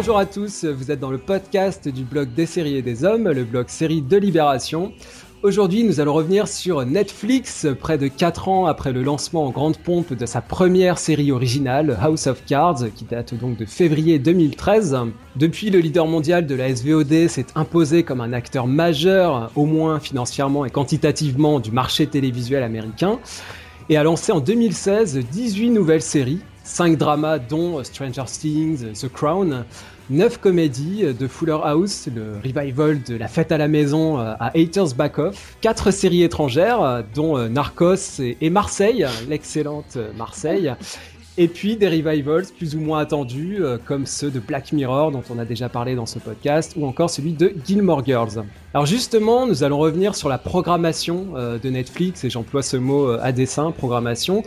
Bonjour à tous, vous êtes dans le podcast du blog des séries et des hommes, le blog série de Libération. Aujourd'hui, nous allons revenir sur Netflix, près de 4 ans après le lancement en grande pompe de sa première série originale, House of Cards, qui date donc de février 2013. Depuis, le leader mondial de la SVOD s'est imposé comme un acteur majeur, au moins financièrement et quantitativement, du marché télévisuel américain, et a lancé en 2016 18 nouvelles séries, 5 dramas dont Stranger Things, The Crown, 9 comédies de Fuller House, le revival de La Fête à la Maison euh, à Haters Back Off, 4 séries étrangères euh, dont euh, Narcos et Marseille, l'excellente Marseille, et puis des revivals plus ou moins attendus comme ceux de Black Mirror dont on a déjà parlé dans ce podcast ou encore celui de Gilmore Girls. Alors justement, nous allons revenir sur la programmation de Netflix et j'emploie ce mot à dessein, programmation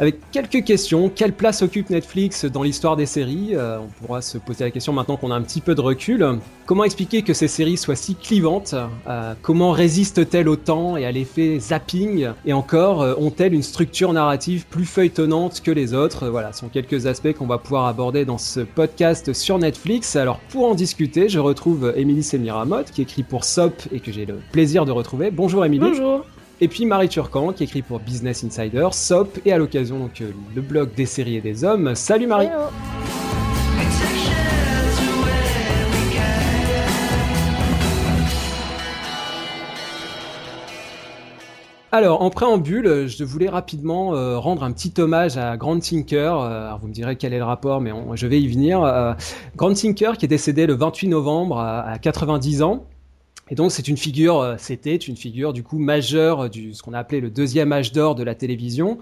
avec quelques questions. Quelle place occupe Netflix dans l'histoire des séries? Euh, On pourra se poser la question maintenant qu'on a un petit peu de recul. Comment expliquer que ces séries soient si clivantes? Euh, Comment résistent-elles au temps et à l'effet zapping? Et encore, euh, ont-elles une structure narrative plus feuilletonnante que les autres? Voilà, ce sont quelques aspects qu'on va pouvoir aborder dans ce podcast sur Netflix. Alors pour en discuter, je retrouve Émilie Semiramotte qui écrit pour SOP et que j'ai le plaisir de retrouver. Bonjour Émilie. Bonjour. Et puis Marie Turcan qui écrit pour Business Insider, SOP et à l'occasion donc euh, le blog des séries et des hommes. Salut Marie. Alors, en préambule, je voulais rapidement euh, rendre un petit hommage à Grand Tinker. Euh, alors, vous me direz quel est le rapport, mais je vais y venir. Grand Tinker, qui est décédé le 28 novembre à 90 ans. Et donc c'est une figure, euh, c'était une figure du coup majeure du ce qu'on a appelé le deuxième âge d'or de la télévision,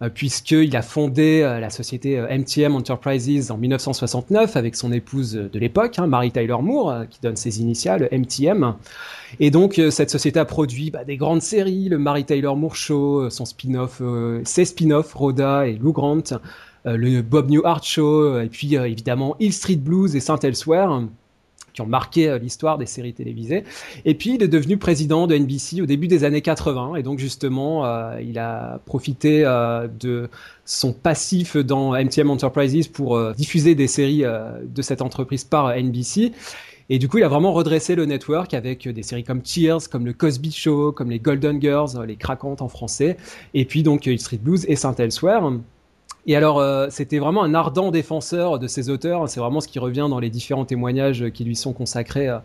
euh, puisqu'il a fondé euh, la société MTM Enterprises en 1969 avec son épouse de l'époque, hein, Mary Tyler Moore, qui donne ses initiales MTM. Et donc cette société a produit bah, des grandes séries, le Mary Tyler Moore Show, son spin-off, ses spin-offs Rhoda et Lou Grant, le Bob Newhart Show, et puis évidemment Hill Street Blues et Saint Elsewhere qui ont marqué euh, l'histoire des séries télévisées. Et puis, il est devenu président de NBC au début des années 80. Et donc, justement, euh, il a profité euh, de son passif dans MTM Enterprises pour diffuser des séries de cette entreprise par NBC. Et du coup, il a vraiment redressé le network avec des séries comme Cheers, comme le Cosby Show, comme les Golden Girls, les Craquantes en français, et puis donc Street Blues et Saint Elsewhere. Et alors, euh, c'était vraiment un ardent défenseur de ses auteurs. C'est vraiment ce qui revient dans les différents témoignages qui lui sont consacrés. Euh,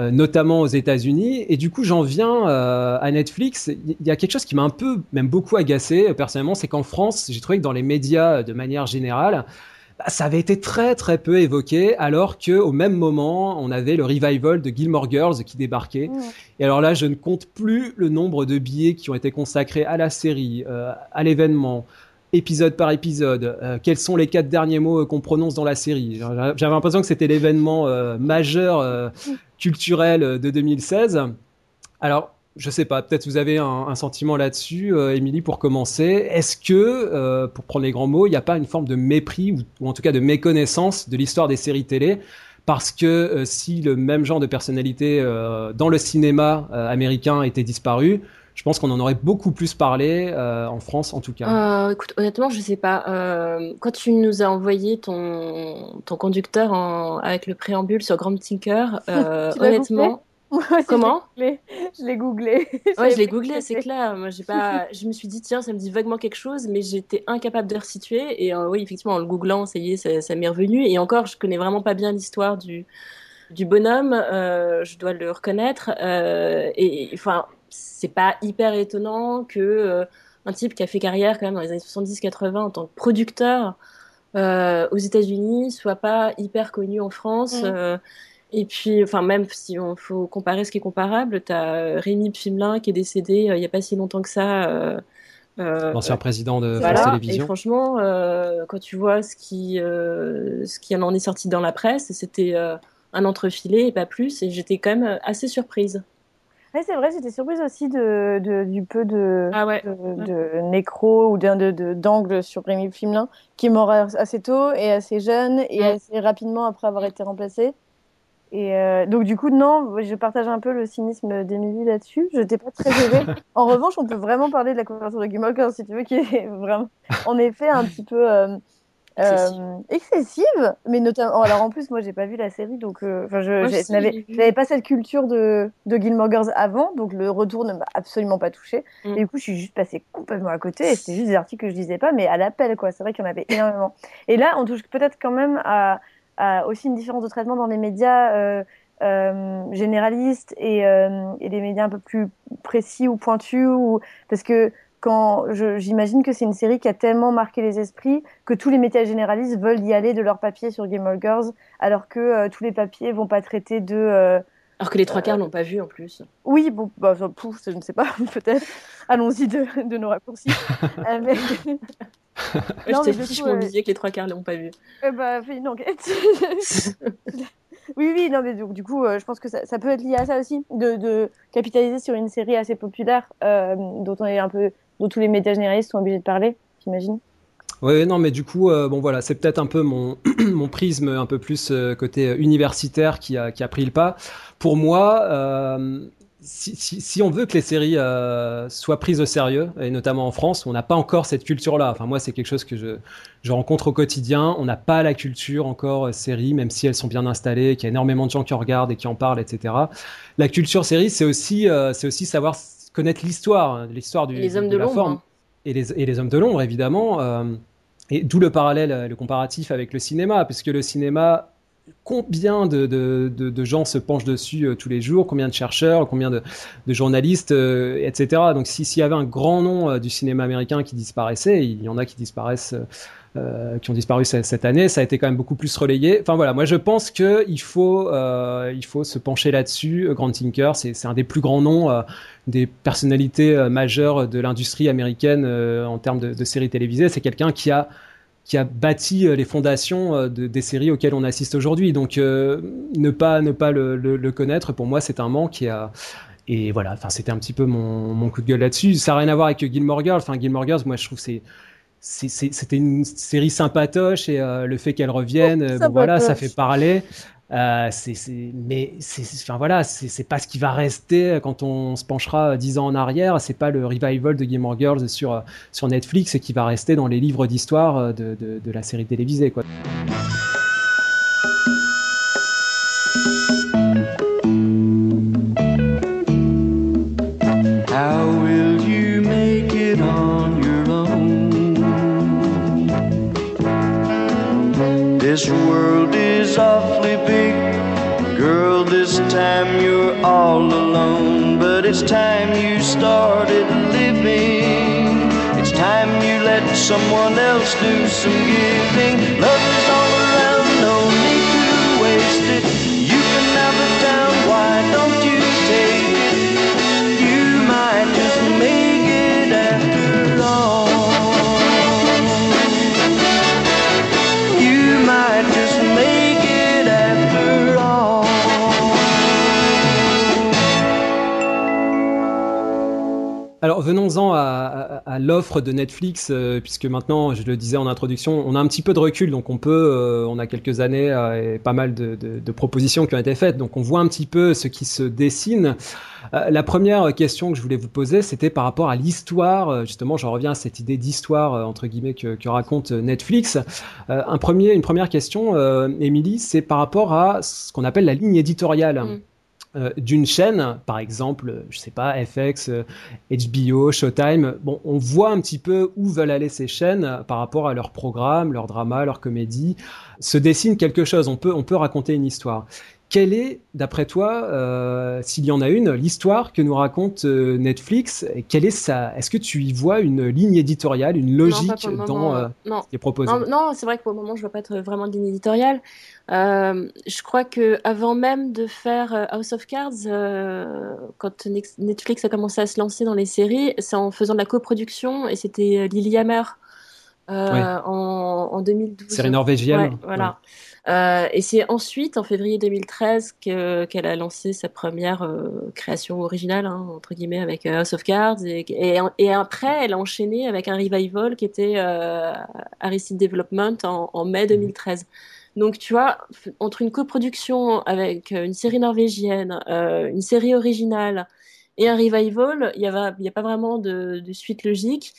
euh, notamment aux États-Unis. Et du coup, j'en viens à Netflix. Il y a quelque chose qui m'a un peu, même beaucoup agacé personnellement, c'est qu'en France, j'ai trouvé que dans les médias, de manière générale, bah, ça avait été très très peu évoqué, alors que au même moment, on avait le revival de Gilmore Girls qui débarquait. Et alors là, je ne compte plus le nombre de billets qui ont été consacrés à la série, à l'événement, épisode par épisode, euh, quels sont les quatre derniers mots euh, qu'on prononce dans la série? J'avais l'impression que c'était l'événement euh, majeur culturel de 2016. Alors, je sais pas, peut-être vous avez un, sentiment là-dessus, Émilie, pour commencer. Est-ce que, pour prendre les grands mots, il n'y a pas une forme de mépris ou, en tout cas de méconnaissance de l'histoire des séries télé? Parce que si le même genre de personnalité dans le cinéma américain était disparu, je pense qu'on en aurait beaucoup plus parlé euh, en France en tout cas. Euh, écoute, honnêtement, je sais pas. Euh, quand tu nous as envoyé ton, ton conducteur en, avec le préambule sur Grand Tinker, honnêtement. Comment Je l'ai googlé. ouais, je l'ai googlé, c'est clair. Moi, j'ai pas. Je me suis dit tiens, ça me dit vaguement quelque chose, mais j'étais incapable de resituer. Et oui, effectivement, en le googlant, ça y est, ça, ça m'est revenu. Et encore, je connais vraiment pas bien l'histoire du du bonhomme. je dois le reconnaître. et enfin, c'est pas hyper étonnant que euh, un type qui a fait carrière quand même dans les années 70-80 en tant que producteur euh, aux États-Unis soit pas hyper connu en France. Euh, et puis, enfin, même si on faut comparer ce qui est comparable, tu as Rémi Pfimelin qui est décédé il y a pas si longtemps que ça. L'ancien président de France Télévisions. Et franchement, quand tu vois ce qui, ce qui en est sorti dans la presse, c'était un entrefilet et pas plus. Et j'étais quand même assez surprise. Oui, c'est vrai, j'étais surprise aussi de, de, du peu de, ah ouais. de, nécro ou d'angle sur Rémi Flimelin, qui est mort assez tôt et assez jeune et assez rapidement après avoir été remplacé. Et euh, donc du coup, non, je partage un peu le cynisme d'Emilie là-dessus. Je n'étais pas très aidée. en revanche, on peut vraiment parler de la couverture de Gilmore si tu veux, qui est vraiment, en effet, un petit peu... Euh, euh, excessive, mais notamment. Oh, alors en plus, moi, j'ai pas vu la série, donc euh, enfin, je n'avais pas cette culture de, de Gilmore Girls avant, donc le retour ne m'a absolument pas touché. Mm. Et du coup, je suis juste passée complètement à côté. Et c'était juste des articles que je lisais pas, mais à l'appel, quoi. C'est vrai qu'il y en avait énormément. Et là, on touche peut-être quand même à, à, aussi une différence de traitement dans les médias. Euh, euh généralistes et, euh, et, les médias un peu plus précis ou pointus ou parce que quand j'imagine que c'est une série qui a tellement marqué les esprits que tous les médias généralistes veulent y aller de leur papier sur Game of Girls, alors que euh, tous les papiers vont pas traiter de. Euh, alors que les trois quarts euh, l'ont pas vu en plus. Oui, bon, bah, pouf, je ne sais pas, peut-être. Allons-y de, de, nos raccourcis. mais... je t'ai je me disais que les trois quarts l'ont pas vu. Eh bah, fais une enquête. oui, oui, non, mais du, coup, je pense que ça, ça, peut être lié à ça aussi, de, de capitaliser sur une série assez populaire, dont on est un peu dont tous les médias généralistes sont obligés de parler, j'imagine. Oui, non, mais du coup, euh, bon voilà, c'est peut-être un peu mon, mon prisme un peu plus euh, côté universitaire qui a, qui a pris le pas. Pour moi, euh, si, on veut que les séries soient prises au sérieux, et notamment en France, on n'a pas encore cette culture-là. Enfin, moi, c'est quelque chose que je, je rencontre au quotidien. On n'a pas la culture encore série, même si elles sont bien installées, qu'il y a énormément de gens qui en regardent et qui en parlent, etc. La culture série, c'est aussi, c'est aussi savoir connaître l'histoire, hein, l'histoire du, les hommes de, la forme. Hein. Et les, et les hommes de l'ombre, évidemment. Euh, et d'où le parallèle, euh, le comparatif avec le cinéma, puisque le cinéma, combien de, de, de, gens se penchent dessus euh, tous les jours, combien de chercheurs, combien de, journalistes, etc. Donc s'il y avait un grand nom du cinéma américain qui disparaissait, il y en a qui disparaissent euh, qui ont disparu cette année, ça a été quand même beaucoup plus relayé. Enfin voilà, moi je pense que il faut euh, il faut se pencher là-dessus. Grand Tinker, c'est un des plus grands noms, euh, des personnalités majeures de l'industrie américaine en termes de, séries télévisées. C'est quelqu'un qui a qui a bâti les fondations de, des séries auxquelles on assiste aujourd'hui. Donc ne pas ne pas le, connaître, pour moi, c'est un manque. Et, voilà, enfin c'était un petit peu mon, mon coup de gueule là-dessus. Ça n'a rien à voir avec Gilmore Girls. Enfin Gilmore Girls, moi je trouve c'est c'était une série sympatoche et euh, le fait qu'elle revienne, euh, voilà, ça fait parler. Euh, c'est, mais enfin voilà, c'est pas ce qui va rester quand on se penchera dix ans en arrière. C'est pas le revival de Game of Girls sur sur Netflix qui va rester dans les livres d'histoire de, de, de, la série télévisée, quoi. But it's time you started living. It's time you let someone else do some giving. Love venons-en à, l'offre de Netflix, euh, puisque maintenant, je le disais en introduction, on a un petit peu de recul, donc on peut, euh, on a quelques années euh, et pas mal de, propositions qui ont été faites, donc on voit un petit peu ce qui se dessine. la première question que je voulais vous poser, c'était par rapport à l'histoire, justement, je reviens à cette idée d'histoire, entre guillemets, que, raconte Netflix. un premier, une première question, Émilie, c'est par rapport à ce qu'on appelle la ligne éditoriale. Mm. Euh, d'une chaîne, par exemple, je sais pas, FX, HBO, euh, Showtime, on voit un petit peu où veulent aller ces chaînes par rapport à leur programme, leur drama, leur comédie. Se dessine quelque chose. On peut, on peut raconter une histoire. Quelle est, d'après toi, euh, s'il y en a une, l'histoire que nous raconte euh, Netflix Quelle est ça Est-ce que tu y vois une ligne éditoriale, une logique dans euh, ce qui est proposé? Non, c'est vrai que pour le moment, je vois pas vraiment de ligne éditoriale. je crois que avant même de faire House of Cards, quand Netflix a commencé à se lancer dans les séries, c'est en faisant de la coproduction et c'était Lily Hammer en, en, 2012. Série norvégienne. voilà. Euh, et c'est ensuite, en février 2013, qu'elle a lancé sa première euh, création originale, hein, entre guillemets, avec euh, House of Cards. Et, et, après, elle a enchaîné avec un revival qui était Aristide Development en, en mai 2013. Mhm. Donc, tu vois, entre une coproduction avec une série norvégienne, une série originale et un revival, il n'y a, a, pas vraiment de, de suite logique.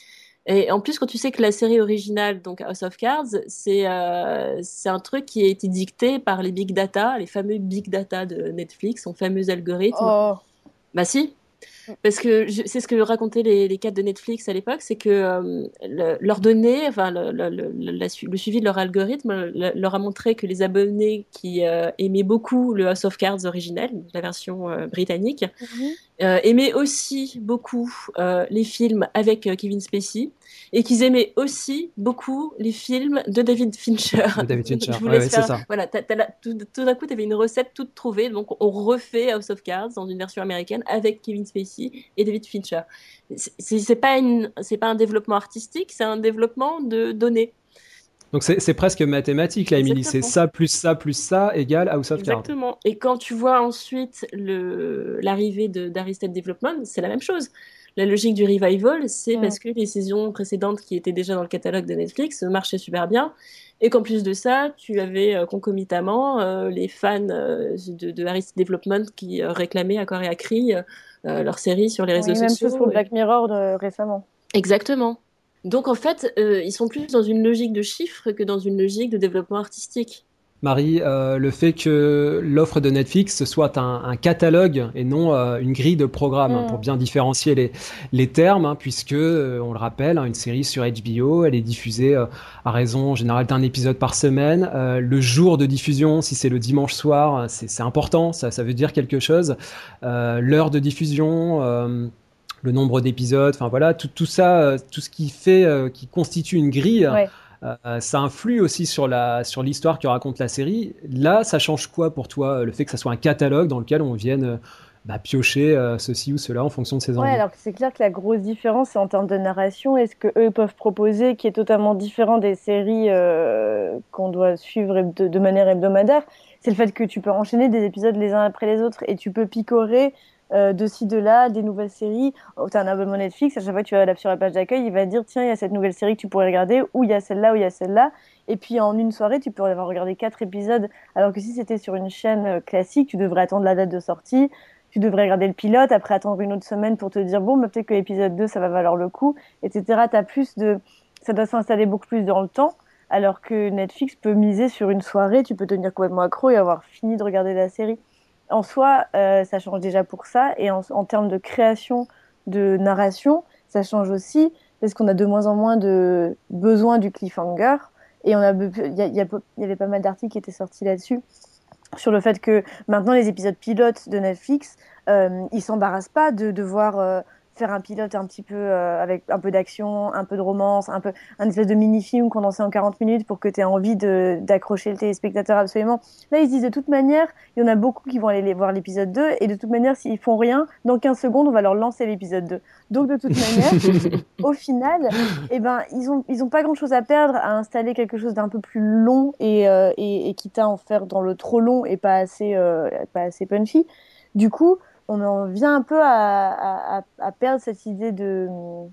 Et en plus, quand tu sais que la série originale, donc House of Cards, c'est euh, c'est un truc qui a été dicté par les big data, les fameux big data de Netflix, son fameux algorithme. Oh. Bah si, parce que c'est ce que racontaient les, les cadres de Netflix à l'époque, c'est que euh, le, leurs données, enfin le, le, le, suivi de leur algorithme leur a montré que les abonnés qui euh, aimaient beaucoup le House of Cards originel, la version euh, britannique, mhm. Euh, aimaient aussi beaucoup les films avec Kevin Spacey et qu'ils aimaient aussi beaucoup les films de David Fincher. De David Fincher, ouais, c'est ça. Voilà, tout, d'un coup, tu avais une recette toute trouvée, donc on refait House of Cards dans une version américaine avec Kevin Spacey et David Fincher. C'est pas, une, pas un développement artistique, c'est un développement de données. Donc c'est presque mathématique là, Emily. C'est ça plus ça plus ça égale House of Cards. Exactement. Et quand tu vois ensuite l'arrivée d'Arrested Development, c'est la même chose. La logique du revival, c'est parce que les saisons précédentes qui étaient déjà dans le catalogue de Netflix marchaient super bien. Et qu'en plus de ça, tu avais euh, concomitamment euh, les fans euh, de, de Arrested Development qui réclamaient à corps et à cri leur série sur les réseaux sociaux. Même chose pour Black Mirror récemment. Exactement. Donc en fait, ils sont plus dans une logique de chiffres que dans une logique de développement artistique. Marie, euh, le fait que l'offre de Netflix soit un, catalogue et non euh, une grille de programmes, hein, mm. pour bien différencier les, les termes, hein, puisque, on le rappelle, hein, une série sur HBO, elle est diffusée à raison en général d'un épisode par semaine. le jour de diffusion, si c'est le dimanche soir, c'est important, ça, ça veut dire quelque chose. L'heure de diffusion le nombre d'épisodes, enfin voilà, tout, tout, ça, euh, tout ce qui fait, euh, qui constitue une grille, euh, ça influe aussi sur la sur l'histoire que raconte la série. Là, ça change quoi pour toi, le fait que ça soit un catalogue dans lequel on vienne bah, piocher ceci ou cela en fonction de ses envies? Ouais, alors c'est clair que la grosse différence, c'est en termes de narration. est ce que eux peuvent proposer, qui est totalement différent des séries qu'on doit suivre de, de, manière hebdomadaire, c'est le fait que tu peux enchaîner des épisodes les uns après les autres et tu peux picorer euh, de ci, de là, des nouvelles séries. Oh, tu as un abonnement Netflix, à chaque fois que tu vas sur la page d'accueil, il va dire tiens, il y a cette nouvelle série que tu pourrais regarder, ou il y a celle-là, ou il y a celle-là. Et puis en une soirée, tu pourrais avoir regardé quatre épisodes, alors que si c'était sur une chaîne euh, classique, tu devrais attendre la date de sortie, tu devrais regarder le pilote, après attendre une autre semaine pour te dire bon, bah, peut-être que l'épisode 2, ça va valoir le coup, etc. As plus de... Ça doit s'installer beaucoup plus dans le temps alors que Netflix peut miser sur une soirée, tu peux tenir complètement accro et avoir fini de regarder la série en soi, euh, ça change déjà pour ça. Et en, termes de création de narration, ça change aussi parce qu'on a de moins en moins de besoin du cliffhanger. Et on a, il y, avait pas mal d'articles qui étaient sortis là-dessus sur le fait que maintenant les épisodes pilotes de Netflix, euh, ils s'embarrassent pas de devoir euh, faire un pilote un petit peu euh, avec un peu d'action, un peu de romance, un peu un espèce de mini-film condensé en 40 minutes pour que tu aies envie d'accrocher le téléspectateur absolument. Là, ils se disent de toute manière, il y en a beaucoup qui vont aller voir l'épisode 2 et de toute manière, s'ils font rien, dans 15 secondes, on va leur lancer l'épisode 2. Donc, de toute manière, au final, eh ben, ils ont, ils ont pas grand chose à perdre à installer quelque chose d'un peu plus long et, euh, et, et quitte à en faire dans le trop long et pas assez, euh, pas assez punchy. Du coup, on en vient un peu à, perdre cette idée de,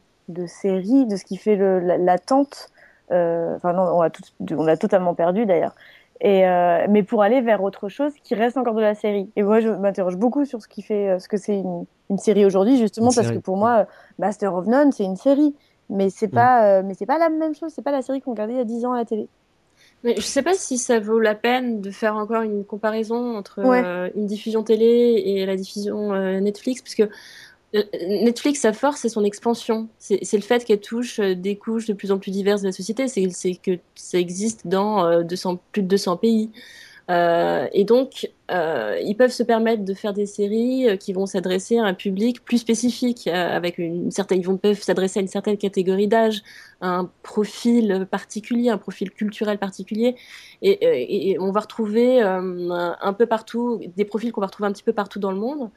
série, de ce qui fait l'attente. Euh, enfin non, on a, on a totalement perdu d'ailleurs. Et euh, mais pour aller vers autre chose qui reste encore de la série. Et moi, je m'interroge beaucoup sur ce qui fait euh, ce que c'est une, série aujourd'hui, justement parce que pour moi, Master of None, c'est une série, mais c'est mm. pas, mais c'est pas la même chose. C'est pas la série qu'on regardait il y a 10 ans à la télé. Mais je sais pas si ça vaut la peine de faire encore une comparaison entre euh, une diffusion télé et la diffusion euh, Netflix, puisque euh, Netflix, sa force, c'est son expansion. C'est le fait qu'elle touche des couches de plus en plus diverses de la société. C'est que ça existe dans 200, plus de 200 pays. et donc, ils peuvent se permettre de faire des séries qui vont s'adresser à un public plus spécifique, avec une certaine, ils vont peuvent s'adresser à une certaine catégorie d'âge, un profil particulier, un profil culturel particulier, et, on va retrouver euh, un peu partout des profils qu'on va retrouver un petit peu partout dans le monde, mmh.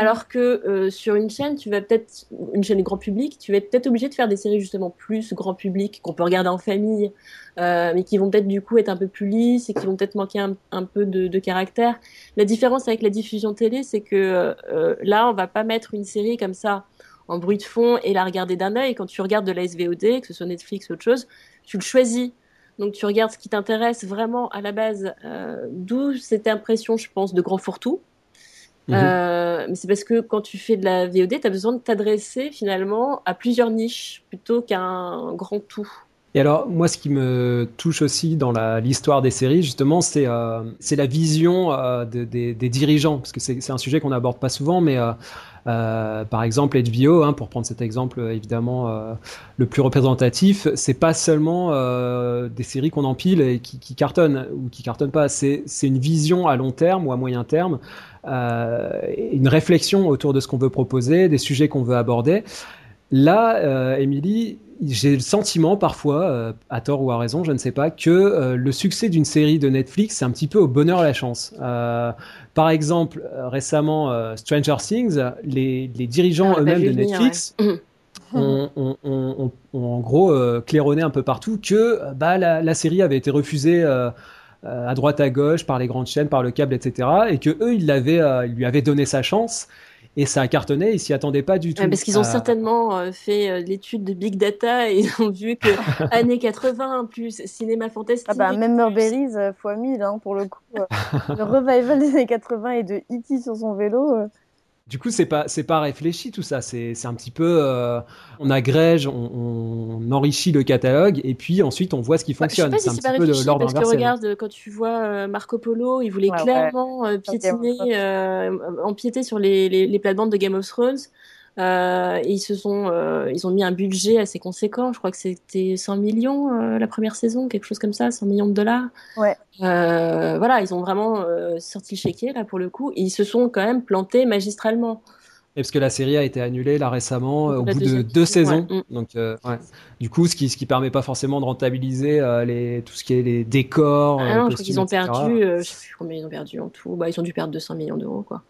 alors que euh, sur une chaîne, tu vas peut-être une chaîne grand public, tu vas être peut-être obligé de faire des séries justement plus grand public qu'on peut regarder en famille, euh, mais qui vont peut-être du coup être un peu plus lisses et qui vont peut-être manquer un, peu de, de, caractère. La différence avec la diffusion télé, c'est que là, on va pas mettre une série comme ça en bruit de fond et la regarder d'un œil. Quand tu regardes de la SVOD, que ce soit Netflix ou autre chose, tu le choisis. Donc tu regardes ce qui t'intéresse vraiment à la base, euh, d'où cette impression, je pense, de grand fourre-tout. Mhm. mais c'est parce que quand tu fais de la VOD, tu as besoin de t'adresser finalement à plusieurs niches plutôt qu'à un grand tout. Et alors, moi, ce qui me touche aussi dans l'histoire des séries, justement, c'est euh, la vision euh, des, dirigeants, parce que c'est un sujet qu'on n'aborde pas souvent, mais euh, euh par exemple, HBO, hein, pour prendre cet exemple évidemment le plus représentatif, c'est pas seulement des séries qu'on empile et qui, qui, cartonnent ou qui cartonnent pas, c'est une vision à long terme ou à moyen terme, une réflexion autour de ce qu'on veut proposer, des sujets qu'on veut aborder. Là, Émilie, j'ai le sentiment parfois, euh, à tort ou à raison, je ne sais pas, que euh, le succès d'une série de Netflix, c'est un petit peu au bonheur à la chance. Euh, par exemple, récemment, Stranger Things, les, dirigeants ah, eux-mêmes de Netflix ont, en gros claironné un peu partout que bah, la, série avait été refusée à droite à gauche par les grandes chaînes, par le câble, etc. Et que eux, ils, ils lui avaient donné sa chance et ça a cartonné, ils s'y attendaient pas du tout. parce qu'ils ont certainement euh, fait euh, l'étude de Big Data et ils ont vu que années 80 plus cinéma fantastique. Ah bah, même euh, fois 1000 hein, pour le coup. le revival des années 80 et de E.T. sur son vélo. Du coup, c'est pas c'est pas réfléchi tout ça. C'est un petit peu euh, on agrège, on, enrichit le catalogue et puis ensuite on voit ce qui bah, fonctionne. c'est un petit peu de l'ordre Parce que regarde, quand tu vois euh, Marco Polo, il voulait clairement euh, piétiner, empiéter sur les, les, les plates-bandes de Game of Thrones. Euh, ils se sont, euh, ils ont mis un budget assez conséquent. Je crois que c'était 100 millions euh, la première saison, quelque chose comme ça, 100 millions de dollars. Ouais. voilà, ils ont vraiment sorti le chéquier là pour le coup. ils se sont quand même plantés magistralement. Et parce que la série a été annulée là récemment au bout de deux saisons. Mm. Donc, ouais. du coup, ce qui ce qui permet pas forcément de rentabiliser les tout ce qui est les décors. Ah non, je crois qu'ils ont perdu. je sais plus combien ils ont perdu en tout. Bah, ils ont dû perdre 200 millions d'euros quoi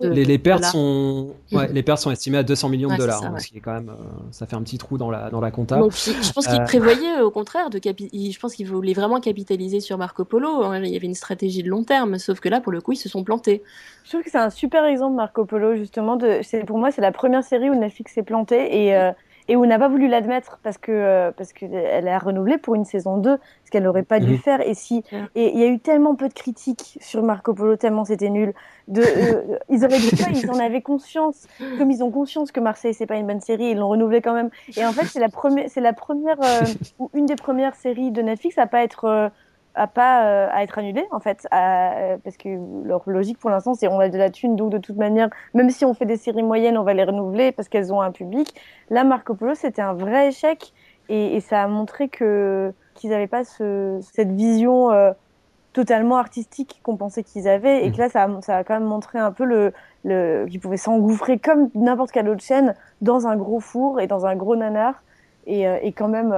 les, les, pertes sont, ouais, les pertes sont estimées à 200 millions de dollars, ça, ce qui est quand même, euh, ça fait un petit trou dans la dans la compta. je pense qu'il euh, prévoyait au contraire de je pense qu'il voulait vraiment capitaliser sur Marco Polo. Hein. Il y avait une stratégie de long terme, sauf que là, pour le coup, ils se sont plantés. Je trouve que c'est un super exemple Marco Polo justement. De, pour moi, c'est la première série où Netflix s'est planté et euh, et où on n'a pas voulu l'admettre parce que euh, parce qu'elle a renouvelé pour une saison 2 ce qu'elle n'aurait pas dû mhm. faire. Et si et il y a eu tellement peu de critiques sur Marco Polo tellement c'était nul de euh, ils auraient dit quoi? Ils en avaient conscience. Comme ils ont conscience que Marseille c'est pas une bonne série ils l'ont renouvelé quand même. Et en fait c'est la première c'est la première euh, ou une des premières séries de Netflix à pas être à pas euh, à être annulé en fait euh, parce que leur logique pour l'instant c'est on a de la thune. Donc de toute manière même si on fait des séries moyennes on va les renouveler parce qu'elles ont un public. Là Marco Polo c'était un vrai échec. Et, ça a montré que qu'ils n'avaient pas ce, cette vision euh, totalement artistique qu'on pensait qu'ils avaient. Et que là ça a, ça a quand même montré un peu le, le qu'ils pouvaient s'engouffrer comme n'importe quelle autre chaîne dans un gros four et dans un gros nanar. Et, et quand même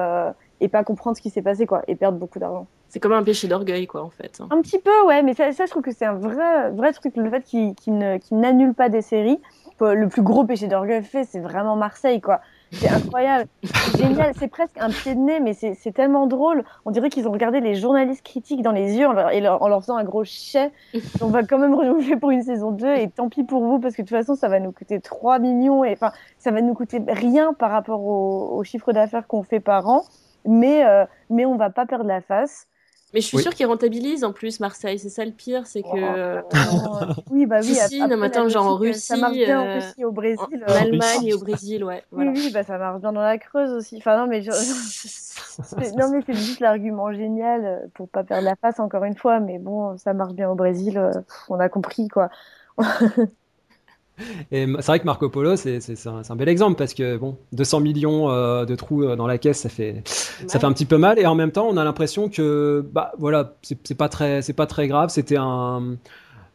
et pas comprendre ce qui s'est passé quoi et perdre beaucoup d'argent c'est comme un péché d'orgueil, quoi, en fait. Un petit peu, ouais, mais ça, ça je trouve que c'est un vrai, vrai truc, le fait qu'il n'annule pas des séries. Le plus gros péché d'orgueil fait, c'est vraiment Marseille, quoi. C'est incroyable, c'est génial, c'est presque un pied de nez, mais c'est tellement drôle. On dirait qu'ils ont regardé les journalistes critiques dans les yeux en leur, et en leur faisant un gros chais. On va quand même renouveler pour une saison 2 et tant pis pour vous parce que de toute façon ça va nous coûter 3 millions et enfin ça va nous coûter rien par rapport au, chiffre d'affaires qu'on fait par an, mais, euh, mais on va pas perdre la face. Mais je suis sûre qu'ils rentabilisent en plus Marseille. C'est ça le pire, c'est que. Oh, euh, oui, bah oui. Si, non, genre en Russie. Ça marche bien en euh, Russie, au Brésil. En, Allemagne et au Brésil, ouais. Oui, oui, bah ça marche bien dans la Creuse aussi. Enfin, non, mais. non, mais c'est juste l'argument génial euh, pour pas perdre la face encore une fois. Mais bon, ça marche bien au Brésil. On a compris, quoi. Et c'est vrai que Marco Polo, c'est un, un, bel exemple parce que bon, 200 millions euh, de trous euh, dans la caisse, ça fait, ça fait un petit peu mal. Et en même temps, on a l'impression que, bah voilà, c'est pas très, c'est pas très grave. C'était un,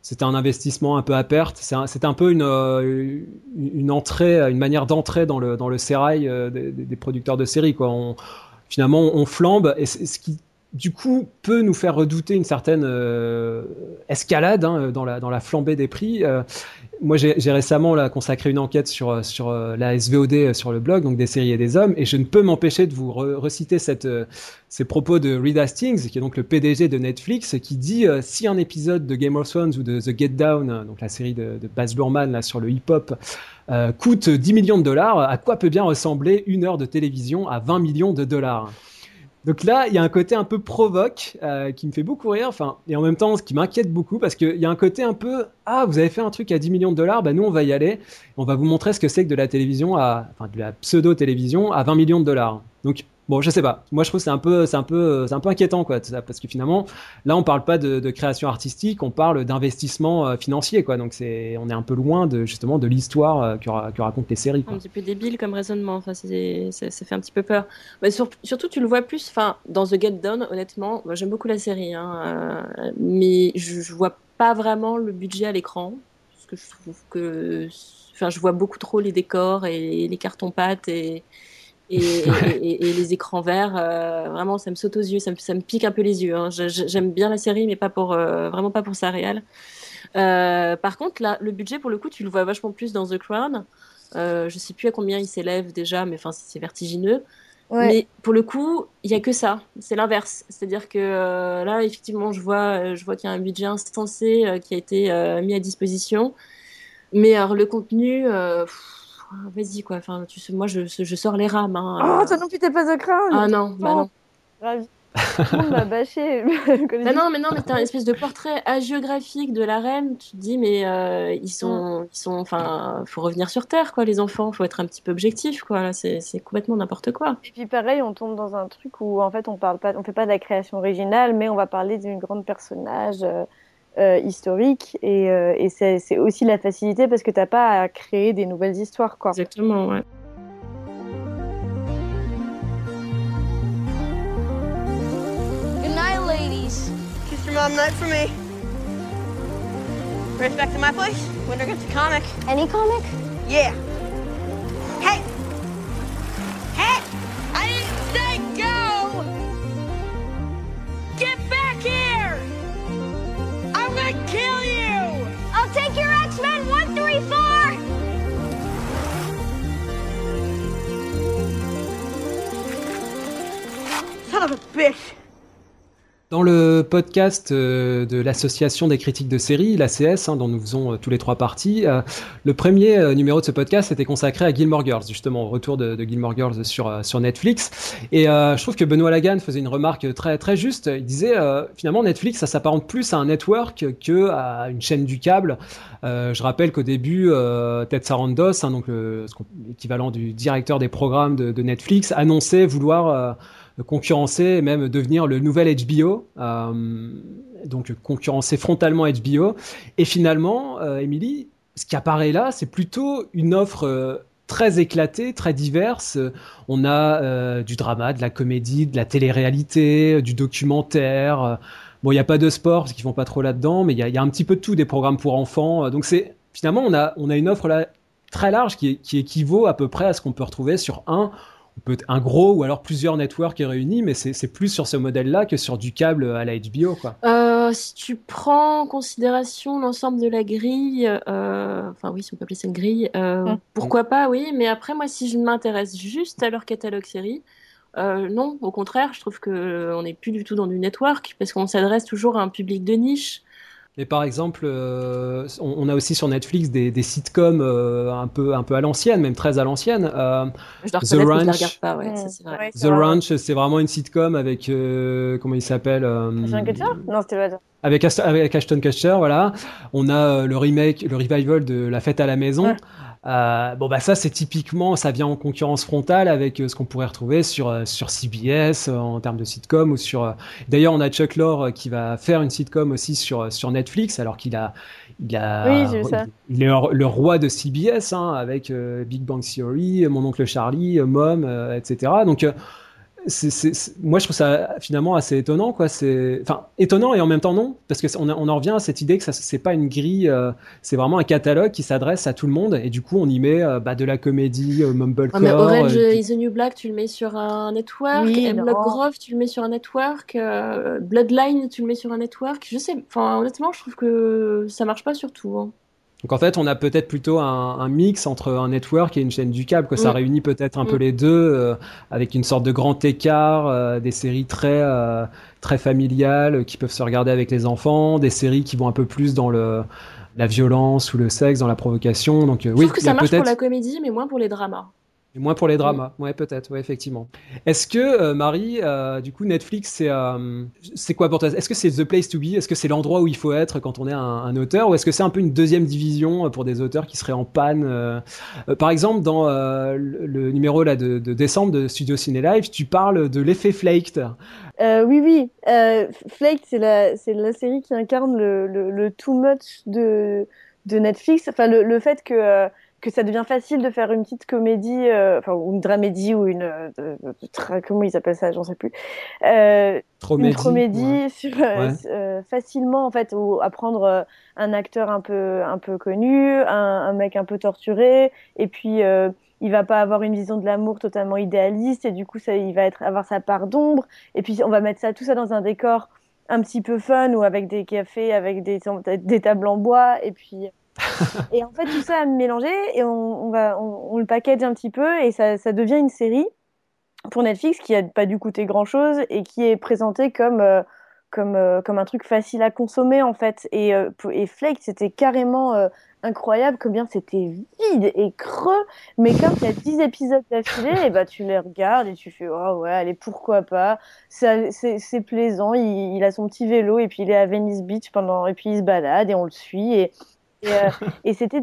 c'était un investissement un peu à perte. C'était un, un, peu une, euh, une entrée, une manière d'entrer dans le, dans le sérail des, des, producteurs de séries. Quoi. On, finalement, on flambe. Et ce qui du coup, peut nous faire redouter une certaine euh, escalade hein, dans, la, dans la flambée des prix. Euh, moi, j'ai récemment consacré une enquête sur, sur euh, la SVOD sur le blog, donc des séries et des hommes, et je ne peux m'empêcher de vous reciter ces propos de Reed Hastings, qui est donc le PDG de Netflix, qui dit si un épisode de Game of Thrones ou de The Get Down, donc la série de, de Baz Luhrmann là, sur le hip-hop, coûte 10 millions de dollars, à quoi peut bien ressembler une heure de télévision à 20 millions de dollars? Donc là, il y a un côté un peu provoque euh, qui me fait beaucoup rire, enfin, et en même temps, ce qui m'inquiète beaucoup, parce qu'il y a un côté un peu ah, vous avez fait un truc à 10 millions de dollars, bah nous on va y aller, on va vous montrer ce que c'est que de la télévision à, enfin, de la pseudo-télévision à 20 millions de dollars. Bon, je sais pas. Moi, je trouve c'est un peu, c'est un peu, c'est un peu inquiétant, quoi, parce que finalement, là, on parle pas de, création artistique, on parle d'investissement euh, financier, quoi. Donc, c'est, on est un peu loin de justement de l'histoire euh, que, racontent les séries. Un petit peu débile comme raisonnement. Enfin, ça, fait un petit peu peur. Mais surtout, tu le vois plus. Enfin, dans The Get Done, honnêtement, j'aime beaucoup la série, hein, euh, mais je, je vois pas vraiment le budget à l'écran, parce que je trouve que, enfin, je vois beaucoup trop les décors et les cartons pâtes et et, les écrans verts, euh, vraiment, ça me saute aux yeux, ça me, ça me pique un peu les yeux. Hein. J'aime bien la série, mais pas pour, euh, vraiment pas pour sa réelle. Euh, par contre, là, le budget, pour le coup, tu le vois vachement plus dans The Crown. je sais plus à combien il s'élève déjà, mais enfin, c'est vertigineux. Mais pour le coup, il y a que ça. C'est l'inverse. C'est-à-dire que là, effectivement, je vois, je vois qu'il y a un budget instancé qui a été mis à disposition. Mais alors, le contenu, vas-y quoi. Enfin, tu sais, moi je, je sors les rames. Hein. Oh, toi non plus t'es pas The Crown Ah non, bah non. Ravi. On m'a bâché. bah non, mais non, mais t'as un espèce de portrait hagiographique de la reine. Tu te dis, mais euh, ils sont, ils sont, enfin, faut revenir sur terre, quoi, les enfants. Faut être un petit peu objectif, quoi. c'est, complètement n'importe quoi. Et puis pareil, on tombe dans un truc où en fait, on parle pas, on fait pas de la création originale, mais on va parler d'une grande personnage. Euh, euh, historique et, euh, et c'est aussi la facilité parce que t'as pas à créer des nouvelles histoires quoi. Exactement ouais. Good night ladies. Kiss your mom night for me. Race back to my place? Winter gets a comic. Any comic? Yeah. Hey! Hey! Kill you! I'll take your X-Men 134! Son of a bitch! Dans le podcast euh, de l'association des critiques de séries, l'ACS, hein, dont nous faisons euh, tous les trois parties, euh, le premier numéro de ce podcast était consacré à Gilmore Girls, justement au retour de, de Gilmore Girls sur Netflix. Et je trouve que Benoît Lagan faisait une remarque très très juste. Il disait finalement Netflix, ça s'apparente plus à un network que à une chaîne du câble. je rappelle qu'au début, Ted Sarandos, hein, donc l'équivalent du directeur des programmes de Netflix, annonçait vouloir concurrencer et même devenir le nouvel HBO, euh, donc concurrencer frontalement HBO. Et finalement, euh, Emily, ce qui apparaît là, c'est plutôt une offre euh, très éclatée, très diverse. On a du drama, de la comédie, de la télé-réalité, du documentaire. Bon, il n'y a pas de sport parce qu'ils font pas trop là-dedans, mais il y, a, un petit peu de tout, des programmes pour enfants. Donc c'est finalement on a on a une offre là très large qui équivaut à peu près à ce qu'on peut retrouver sur un peut être un gros ou alors plusieurs networks réunis, mais c'est plus sur ce modèle-là que sur du câble à la HBO. Quoi. Euh, si tu prends en considération l'ensemble de la grille, euh, enfin oui, si on peut appeler ça une grille, euh, mm. pourquoi pas, oui, mais après, moi, si je m'intéresse juste à leur catalogue série, non, au contraire, je trouve qu'on n'est plus du tout dans du network, parce qu'on s'adresse toujours à un public de niche. Mais par exemple, euh, on, a aussi sur Netflix des, des sitcoms euh, un peu un peu à l'ancienne, même très à l'ancienne. Euh, The Ranch. Pas, ouais, vrai. The Ranch, c'est vraiment une sitcom avec euh, comment il s'appelle Ashton Kutcher Non, c'était avec, avec Ashton Kutcher, voilà. On a le remake, le revival de La Fête à la maison. Euh, bon bah ça c'est typiquement ça vient en concurrence frontale avec euh, ce qu'on pourrait retrouver sur euh, sur CBS en termes de sitcom ou sur d'ailleurs on a Chuck Lorre qui va faire une sitcom aussi sur sur Netflix alors qu'il a il a oui, ça. il est le roi de CBS hein, avec Big Bang Theory, Mon oncle Charlie, Mom, etc. Donc moi je trouve ça finalement assez étonnant quoi. C'est enfin étonnant et en même temps non parce que on, on en revient à cette idée que ça c'est pas une grille euh, c'est vraiment un catalogue qui s'adresse à tout le monde et du coup on y met euh, bah, de la comédie euh, mumblecore mais Orange is the New Black tu le mets sur un network. Oui, Blood Grove tu le mets sur un network. Bloodline tu le mets sur un network. Je sais enfin honnêtement je trouve que ça marche pas sur tout hein. Donc en fait, on a peut-être plutôt un, mix entre un network et une chaîne du câble, que ça mm. réunit peut-être un peu mm. les deux, euh, avec une sorte de grand écart, euh, des séries très euh, très familiales qui peuvent se regarder avec les enfants, des séries qui vont un peu plus dans le la violence ou le sexe, dans la provocation. Donc Je oui, trouve que ça marche pour la comédie, mais moins pour les dramas. Et moins pour les dramas, ouais, peut-être, ouais, effectivement. Est-ce que, euh, Marie, euh, du coup, Netflix, c'est euh, c'est quoi pour toi? Est-ce que c'est the place to be? Est-ce que c'est l'endroit où il faut être quand on est un, un auteur? Ou est-ce que c'est un peu une deuxième division pour des auteurs qui seraient en panne Par exemple, dans le, le numéro là, de, de décembre de Studio Ciné Live, tu parles de l'effet Flaked. Oui, oui. Euh, Flake, c'est la, série qui incarne le, le, le too much de, de Netflix. Enfin, le, le fait que, que ça devient facile de faire une petite comédie, euh, enfin, ou une dramédie, ou une. euh, de- de- de tra- comment ils appellent ça J'en sais plus. Euh, Tromédie. une comédie ouais. sur, Ouais. euh, facilement en fait ou à prendre un acteur un peu un peu connu un, un mec un peu torturé et puis il va pas avoir une vision de l'amour totalement idéaliste et du coup ça il va être avoir sa part d'ombre et puis on va mettre ça tout ça dans un décor un petit peu fun ou avec des cafés avec des des tables en bois et puis et en fait tout ça à mélanger et on, va on, le package un petit peu et ça ça devient une série pour Netflix qui a pas dû coûter grand chose et qui est présenté comme euh, comme euh, comme un truc facile à consommer en fait. Et euh, Flake c'était carrément euh, incroyable combien c'était vide et creux. Mais quand il y a 10 épisodes d'affilée et bah tu les regardes et tu fais oh ouais allez pourquoi pas. C'est plaisant. Il, il a son petit vélo et puis il est à Venice Beach pendant et puis il se balade et on le suit et et, euh, et c'était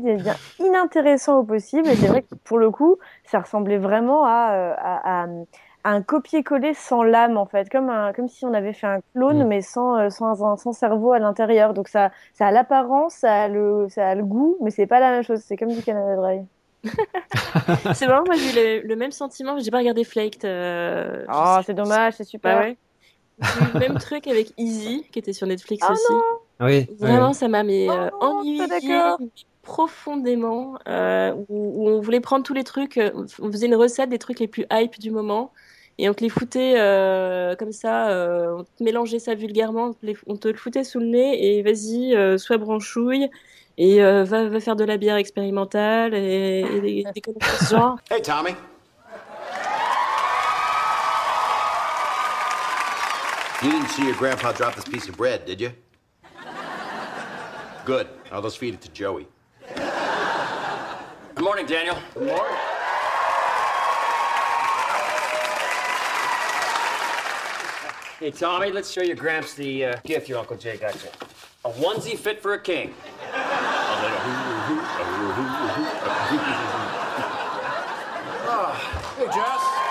inintéressants au possible. Et c'est vrai que pour le coup, ça ressemblait vraiment à, euh, à, à- à un copier-coller sans l'âme, en fait. Comme, un, comme si on avait fait un clone, Mm. mais sans, euh, sans, un- sans cerveau à l'intérieur. Donc ça, ça a l'apparence, ça, a le- ça a le goût, mais c'est pas la même chose. C'est comme du Canada Dry. C'est marrant, moi j'ai eu le, le même sentiment, j'ai pas regardé Flaked. euh, Oh, c'est dommage, c'est super. Bah ouais. J'ai eu le même truc avec Easy, qui était sur Netflix Ah aussi. Oui. Vraiment, ça m'a mais, Oh euh, non, pas ennuyé d'accord. profondément. euh, où, où on voulait prendre tous les trucs, euh, on faisait une recette des trucs les plus hype du moment. Et on te les foutait euh, comme ça, euh, on te mélangeait ça vulgairement, on te, les- on te le foutait sous le nez et vas-y, euh, sois branchouille et euh, va, va faire de la bière expérimentale et, et des, des conneries de ce genre. Hey, Tommy. You didn't see your grandpa drop this piece of bread, did you? Good. Now let's feed it to Joey. Good morning, Daniel. Good morning. Hey, Tommy, let's show your Gramps the uh, gift your Uncle Jay got you. A onesie fit for a king. Hey, Jess.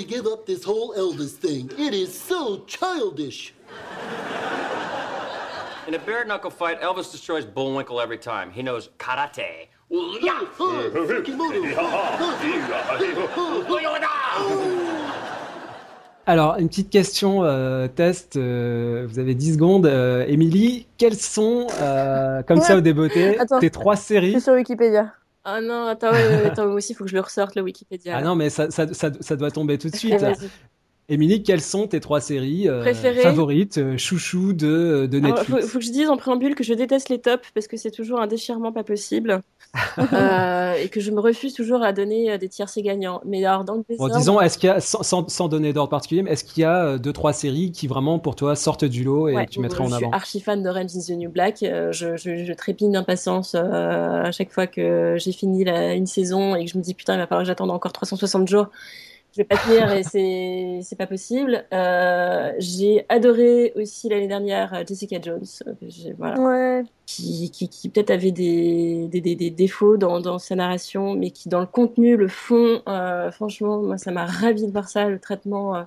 To give up this whole Elvis thing? It is so childish. In a bare knuckle fight, Elvis destroys Bullwinkle every time. He knows karate. Ah. Alors, une petite question euh, test. euh, vous avez 10 secondes. Euh, Émilie, quelles sont, euh, comme ça Ouais. au débeauté, tes trois Je séries suis sur Wikipédia. Ah non, attends, ouais, ouais, attends, moi aussi, il faut que je le ressorte, le Wikipédia. Ah non, mais ça, ça, ça, ça doit tomber tout de suite. Émilie, quelles sont tes trois séries euh, Préférées favorites, euh, chouchou de, Netflix faut, faut que je dise en préambule que je déteste les tops parce que c'est toujours un déchirement pas possible Euh, et que je me refuse toujours à donner des tiercés gagnants. Mais alors dans le Bon, désordre, disons, est-ce qu'il y a, sans, donner d'ordre particulier, mais est-ce qu'il y a deux, trois séries qui vraiment pour toi sortent du lot et ouais, que tu mettrais en je avant suis archi fan d'Orange is the New Black. Euh, je, je, je trépigne d'impatience euh, à chaque fois que j'ai fini la, une saison et que je me dis putain, il va falloir que j'attende encore 360 jours. Je vais pas tenir et c'est c'est pas possible. Euh, j'ai adoré aussi l'année dernière euh, Jessica Jones. Euh, j'ai- Voilà. Ouais. qui, qui, qui peut-être avait des, des, des, des défauts dans, dans sa narration, mais qui dans le contenu, le fond, euh, franchement, moi ça m'a ravi de voir ça, le traitement euh,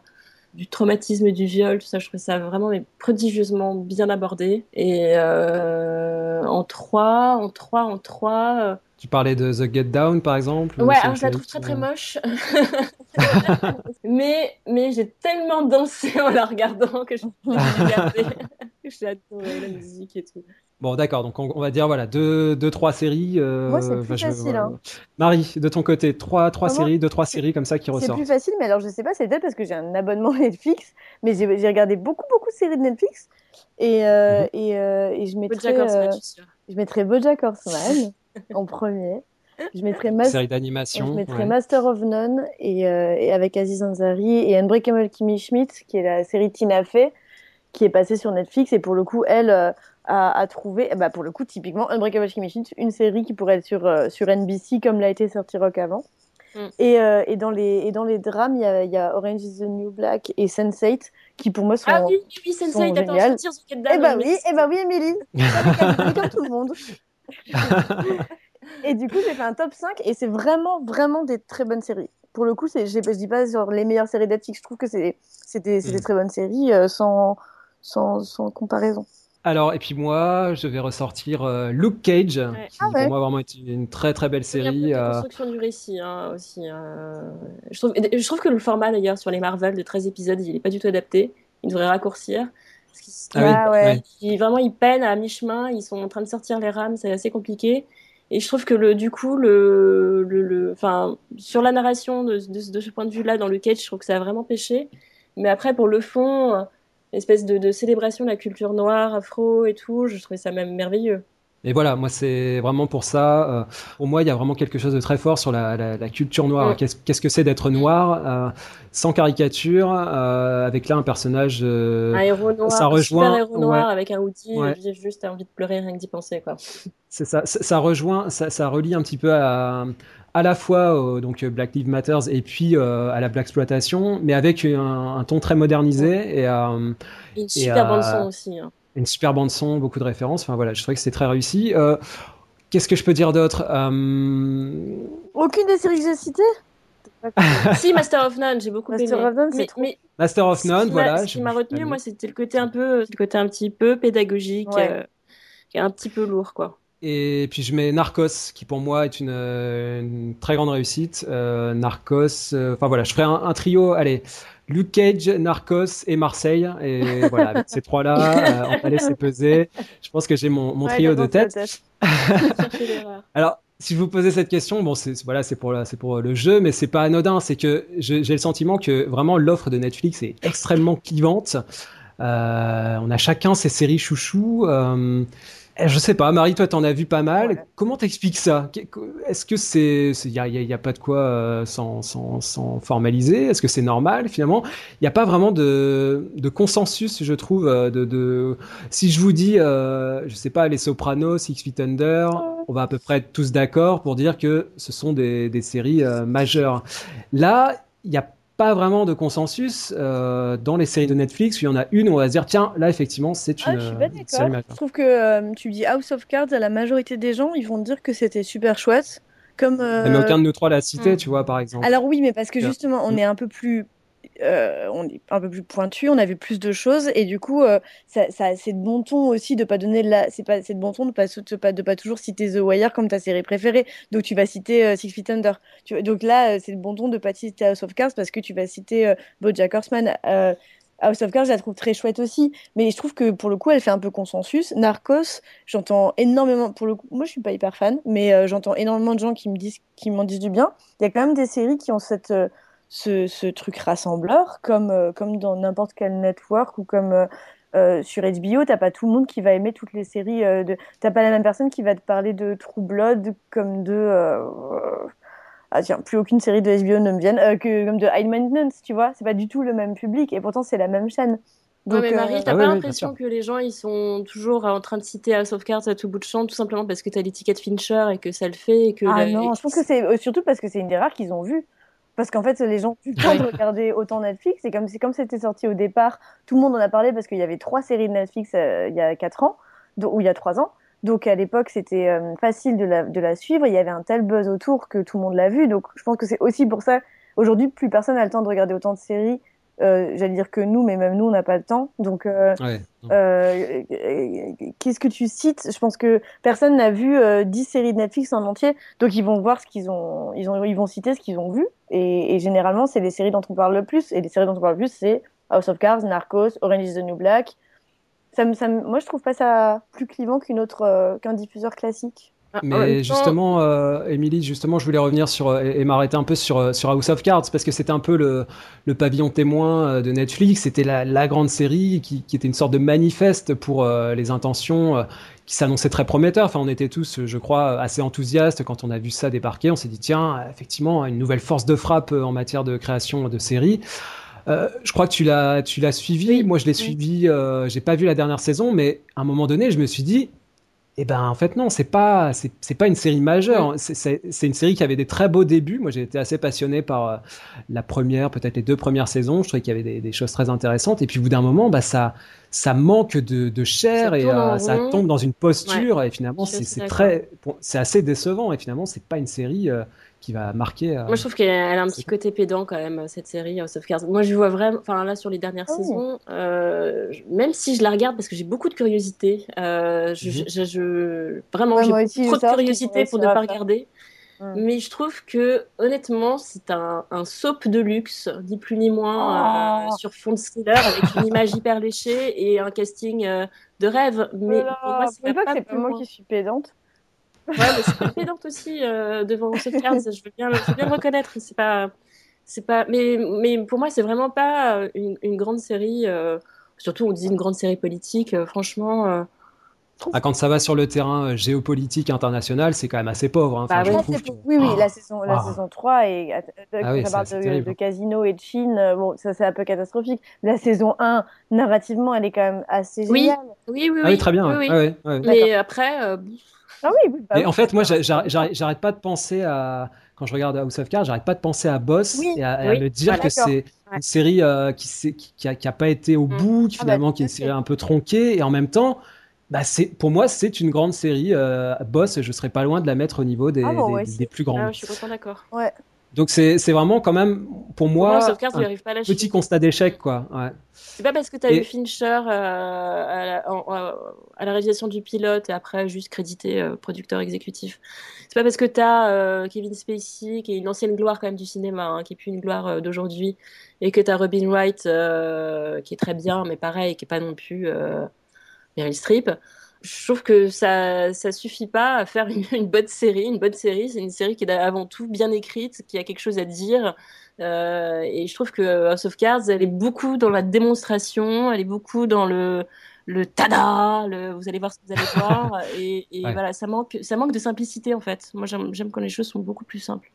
du traumatisme du viol, tout ça, je trouve ça vraiment mais, prodigieusement bien abordé. Et en trois, en trois, en trois. Euh, Tu parlais de The Get Down, par exemple ou Ouais, c'est alors je la trouve très très moche. mais mais j'ai tellement dansé en la regardant que je l'ai regardée. J'ai adoré la musique et tout. Bon, d'accord, donc on, on va dire, voilà, deux, deux trois séries. euh, Moi, c'est plus je- facile, voilà. hein. Marie, de ton côté, trois, trois Comment séries, deux, trois séries comme ça qui C'est ressortent. plus facile, mais alors je sais pas, c'est peut-être parce que j'ai un abonnement Netflix, mais j'ai regardé beaucoup, beaucoup de séries de Netflix. Et, euh, Mhm. et, euh, et je mettrais, Bojack Horseman, euh, je mettrais Bojack Horseman en premier. Je mettrais, Mas- Série je d'animation. mettrais ouais. Master of None et, euh, et avec Aziz Ansari et Unbreakable Kimmy Schmidt, qui est la série Tina Fey, qui est passée sur Netflix. Et pour le coup, elle, euh, à, à trouver. Bah, pour le coup, typiquement, Unbreakable Kimmy Schmidt, une série qui pourrait être sur, euh, sur NBC comme l'a été Sorty Rock avant. Mm. Et, euh, et, dans les, et dans les drames, il y a, y a Orange is the New Black et Sense8 qui pour moi sont. Ah oui, oui, oui sont Sense8, attends, je tire sur quelle Eh bah oui, eh bah oui, comme, comme tout le monde. et du coup, j'ai fait un top 5 et c'est vraiment, vraiment des très bonnes séries. Pour le coup, c'est, je, je dis pas sur les meilleures séries Netflix, je trouve que c'est, c'est des, c'est des Mm. très bonnes séries euh, sans, sans, sans comparaison. Alors, et puis moi, je vais ressortir euh, Luke Cage, qui Ah ouais. pour moi vraiment est une très très belle série. euh, construction du récit hein, aussi. hein. Je, trouve, je trouve que le format d'ailleurs sur les Marvel de 13 épisodes, il est pas du tout adapté. Il devrait raccourcir. Ah Ah ouais. vraiment, ils peinent à mi-chemin. Ils sont en train de sortir les rames. C'est assez compliqué. Et je trouve que le, du coup, le, le, sur la narration de, de, de ce point de vue-là, dans le Cage, je trouve que ça a vraiment pêché. Mais après, pour le fond, espèce de, de célébration de la culture noire, afro et tout, je trouvais ça même merveilleux. Et voilà, moi c'est vraiment pour ça. euh, pour moi, il y a vraiment quelque chose de très fort sur la, la- la culture noire. Mm. Qu'est-ce qu'est-ce que c'est d'être noir, euh, sans caricature, euh, avec là un personnage. euh, un héros noir, ça rejoint- super héros noir ouais. avec un Ouais. j'ai juste envie de pleurer rien que d'y penser, quoi. C'est ça, ça, ça rejoint, ça, ça relie un petit peu à, à la fois donc Black Lives Matters et puis euh, à la black exploitation, mais avec un, un ton très modernisé et euh, Et une super euh, bande son aussi. hein. Une super bande son, beaucoup de références. Enfin voilà, je trouvais que c'était très réussi. Euh, Qu'est-ce que je peux dire d'autre Euh, Aucune des séries que j'ai citées? Si, Master of None, j'ai beaucoup Master aimé. of None, c'est mais, trop- mais Master of None, voilà. Ce qui m'a retenu, moi, c'était le côté un peu, le côté un petit peu pédagogique, Ouais. euh, qui est un petit peu lourd, quoi. Et puis je mets Narcos, qui pour moi est une, euh, une très grande réussite. Euh, Narcos, euh, enfin voilà, je ferai un, un trio, allez, Luke Cage, Narcos et Marseille. Et voilà, avec ces trois-là, euh, emballé, c'est pesé. Je pense que j'ai mon, mon Ouais, trio de tête. Alors, si je vous posais cette question, bon, c'est voilà, c'est pour la- c'est pour le jeu, mais c'est pas anodin. C'est que je- j'ai le sentiment que vraiment l'offre de Netflix est extrêmement clivante. Euh, on a chacun ses séries chouchous. Euh, je sais pas, Marie, toi, t'en as vu pas mal. Comment t'expliques ça? Est-ce que c'est, il y a, y y pas de quoi euh, sans, sans, sans formaliser? Est-ce que c'est normal finalement? Il n'y a pas vraiment de, de consensus, je trouve. euh, De, de, si je vous dis, euh, je sais pas, les Sopranos, Six Feet Under, on va à peu près être tous d'accord pour dire que ce sont des, des séries euh, majeures. Là, il n'y a pas vraiment de consensus euh, dans les séries de Netflix où il y en a une où on va se dire tiens là effectivement c'est Ah, une, je suis pas une série d'accord. majeure. Je trouve que euh, tu dis House of Cards, la majorité des gens, ils vont te dire que c'était super chouette. Comme, euh, Mais aucun de nous trois l'a cité hmm. tu vois par exemple. Alors oui, mais parce que justement, on Mm. est un peu plus, euh, on est un peu plus pointu, on a vu plus de choses, et du coup, euh, ça, c'est de bon ton aussi de pas donner de la, c'est pas, de bon ton de pas, pas, de pas toujours citer The Wire comme ta série préférée. Donc tu vas citer euh, Six Feet Under. Donc là, c'est de bon ton de pas citer House of Cards parce que tu vas citer BoJack Horseman. House of Cards, je la trouve très chouette aussi, mais je trouve que pour le coup, elle fait un peu consensus. Narcos, j'entends énormément, pour le coup, moi je suis pas hyper fan, mais j'entends énormément de gens qui me disent, qui m'en disent du bien. Il y a quand même des séries qui ont cette, ce, ce truc rassembleur, comme, euh, comme dans n'importe quel network ou comme euh, euh, sur HBO, t'as pas tout le monde qui va aimer toutes les séries. Euh, de... T'as pas la même personne qui va te parler de True Blood comme de. euh, Ah tiens, plus aucune série de HBO ne me vienne, euh, que comme de High Maintenance, tu vois. C'est pas du tout le même public et pourtant c'est la même chaîne. Ouais, mais euh, Marie, t'as Ah pas oui, l'impression que les gens ils sont toujours en train de citer House of Cards à tout bout de champ, tout simplement parce que t'as l'étiquette Fincher et que ça le fait et que Ah la- non, je pense que c'est surtout parce que c'est une des rares qu'ils ont vu. Parce qu'en fait, les gens ont plus le temps de regarder autant Netflix. Et comme c'est comme c'était sorti au départ, tout le monde en a parlé parce qu'il y avait trois séries de Netflix euh, il y a quatre ans, ou il y a trois ans. Donc à l'époque, c'était euh, facile de la, de la suivre. Il y avait un tel buzz autour que tout le monde l'a vu. Donc je pense que c'est aussi pour ça. Aujourd'hui, plus personne n'a le temps de regarder autant de séries. Euh, J'allais dire que nous, mais même nous, on n'a pas le temps. Donc euh, Ouais. euh, qu'est-ce que tu cites? Je pense que personne n'a vu euh, 10 séries de Netflix en entier, donc ils vont voir ce qu'ils ont, ils ont, ils vont citer ce qu'ils ont vu. Et, et généralement, c'est les séries dont on parle le plus. Et les séries dont on parle le plus, c'est House of Cards, Narcos, Orange is the New Black. Ça me, ça me- moi, je trouve pas ça plus clivant qu'une autre, euh, qu'un diffuseur classique. Ah, Mais justement, euh, Émilie, justement, je voulais revenir sur euh, et, et m'arrêter un peu sur euh, sur House of Cards parce que c'était un peu le, le pavillon témoin euh, de Netflix. C'était la, la grande série qui, qui était une sorte de manifeste pour euh, les intentions euh, qui s'annonçaient très prometteurs. Enfin, on était tous, je crois, assez enthousiastes quand on a vu ça débarquer. On s'est dit tiens, effectivement, une nouvelle force de frappe en matière de création de séries. Euh, je crois que tu l'as, tu l'as suivi. Oui. Moi, je l'ai Oui. suivi. euh, j'ai pas vu la dernière saison, mais à un moment donné, je me suis dit, eh ben, en fait, non, c'est pas, c'est, pas une série majeure. C'est, une série qui avait des très beaux débuts. Moi, j'ai été assez passionné par euh, la première, peut-être les deux premières saisons. Je trouvais qu'il y avait des, des choses très intéressantes. Et puis, au bout d'un moment, bah, ça, ça manque de, de chair Ça et euh, ça tombe dans une posture. Et finalement, c'est, très, c'est assez décevant. Et finalement, c'est pas une série euh, qui va marquer. euh, Moi, je trouve qu'elle elle a un petit côté pédant quand même, cette série House of Cards. Moi, je vois vraiment, enfin là, sur les dernières Oh. saisons, euh, même si je la regarde parce que j'ai beaucoup de curiosité, euh, je, Mhm. je, je- vraiment, Ouais, j'ai aussi, trop de curiosité si pour ne pas faire. regarder. Mais je trouve que, honnêtement, c'est un, un soap de luxe, ni plus ni moins, euh, Oh. sur fond de thriller, avec une image hyper léchée et un casting euh, de rêve. Mais Voilà, pour moi, c'est pas que c'est plus moi qui suis pédante. Ouais, mais c'est pas pédante aussi euh, devant of Cards. Je veux bien, le- je veux bien le reconnaître. C'est pas, c'est pas. Mais, mais pour moi, c'est vraiment pas euh, une, une grande série. euh, surtout, on dit une grande série politique. euh, franchement, euh, ah, quand ça va sur le terrain géopolitique international, c'est quand même assez pauvre. hein. Enfin, Bah je ouais, Ah, que- Oui, oui, la saison, la Ah. saison 3, et euh, Ah oui, ça de, de casino et de Chine, bon, ça c'est un peu catastrophique. La saison 1, narrativement, elle est quand même assez Oui. géniale. oui, oui, Ah oui, très bien. oui. Ah ouais, ouais. Mais après, euh, Ah oui, oui, bah Mais oui. en fait, moi, j'a- j'a- j'arrête pas de penser à. Quand je regarde House of Cards, j'arrête pas de penser à Boss Oui, et à, et me dire voilà, que c'est Ouais. une série euh, qui, qui, qui a, qui a pas été au Mm. bout, qui Ah bah, finalement qui est une série un peu tronquée, et en même temps, bah, pour moi, c'est une grande série. euh, Boss, je serais pas loin de la mettre au niveau des, Ah bon, des, plus ah, grandes. je suis complètement d'accord. Ouais. Donc c'est vraiment quand même pour Pour moi, Cards, un pas à petit constat d'échec, quoi. Ouais. C'est pas parce que tu as Et- eu Fincher euh, à, la, en- en- à la réalisation du pilote et après juste crédité euh, producteur exécutif. C'est pas parce que tu as Kevin Spacey, qui est une ancienne gloire quand même du cinéma, hein, qui est plus une gloire euh, d'aujourd'hui, et que tu as Robin Wright, euh, qui est très bien, mais pareil, qui est pas non plus euh, Meryl Streep. Je trouve que ça ça suffit pas à faire une, une bonne série. Une bonne série, c'est une série qui est avant tout bien écrite, qui a quelque chose à dire. Euh, et je trouve que House of Cards, elle est beaucoup dans la démonstration, elle est beaucoup dans le le tada, le, vous allez voir ce que vous allez voir. Et, et Ouais. voilà, ça manque ça manque de simplicité en fait. Moi, j'aime j'aime quand les choses sont beaucoup plus simples.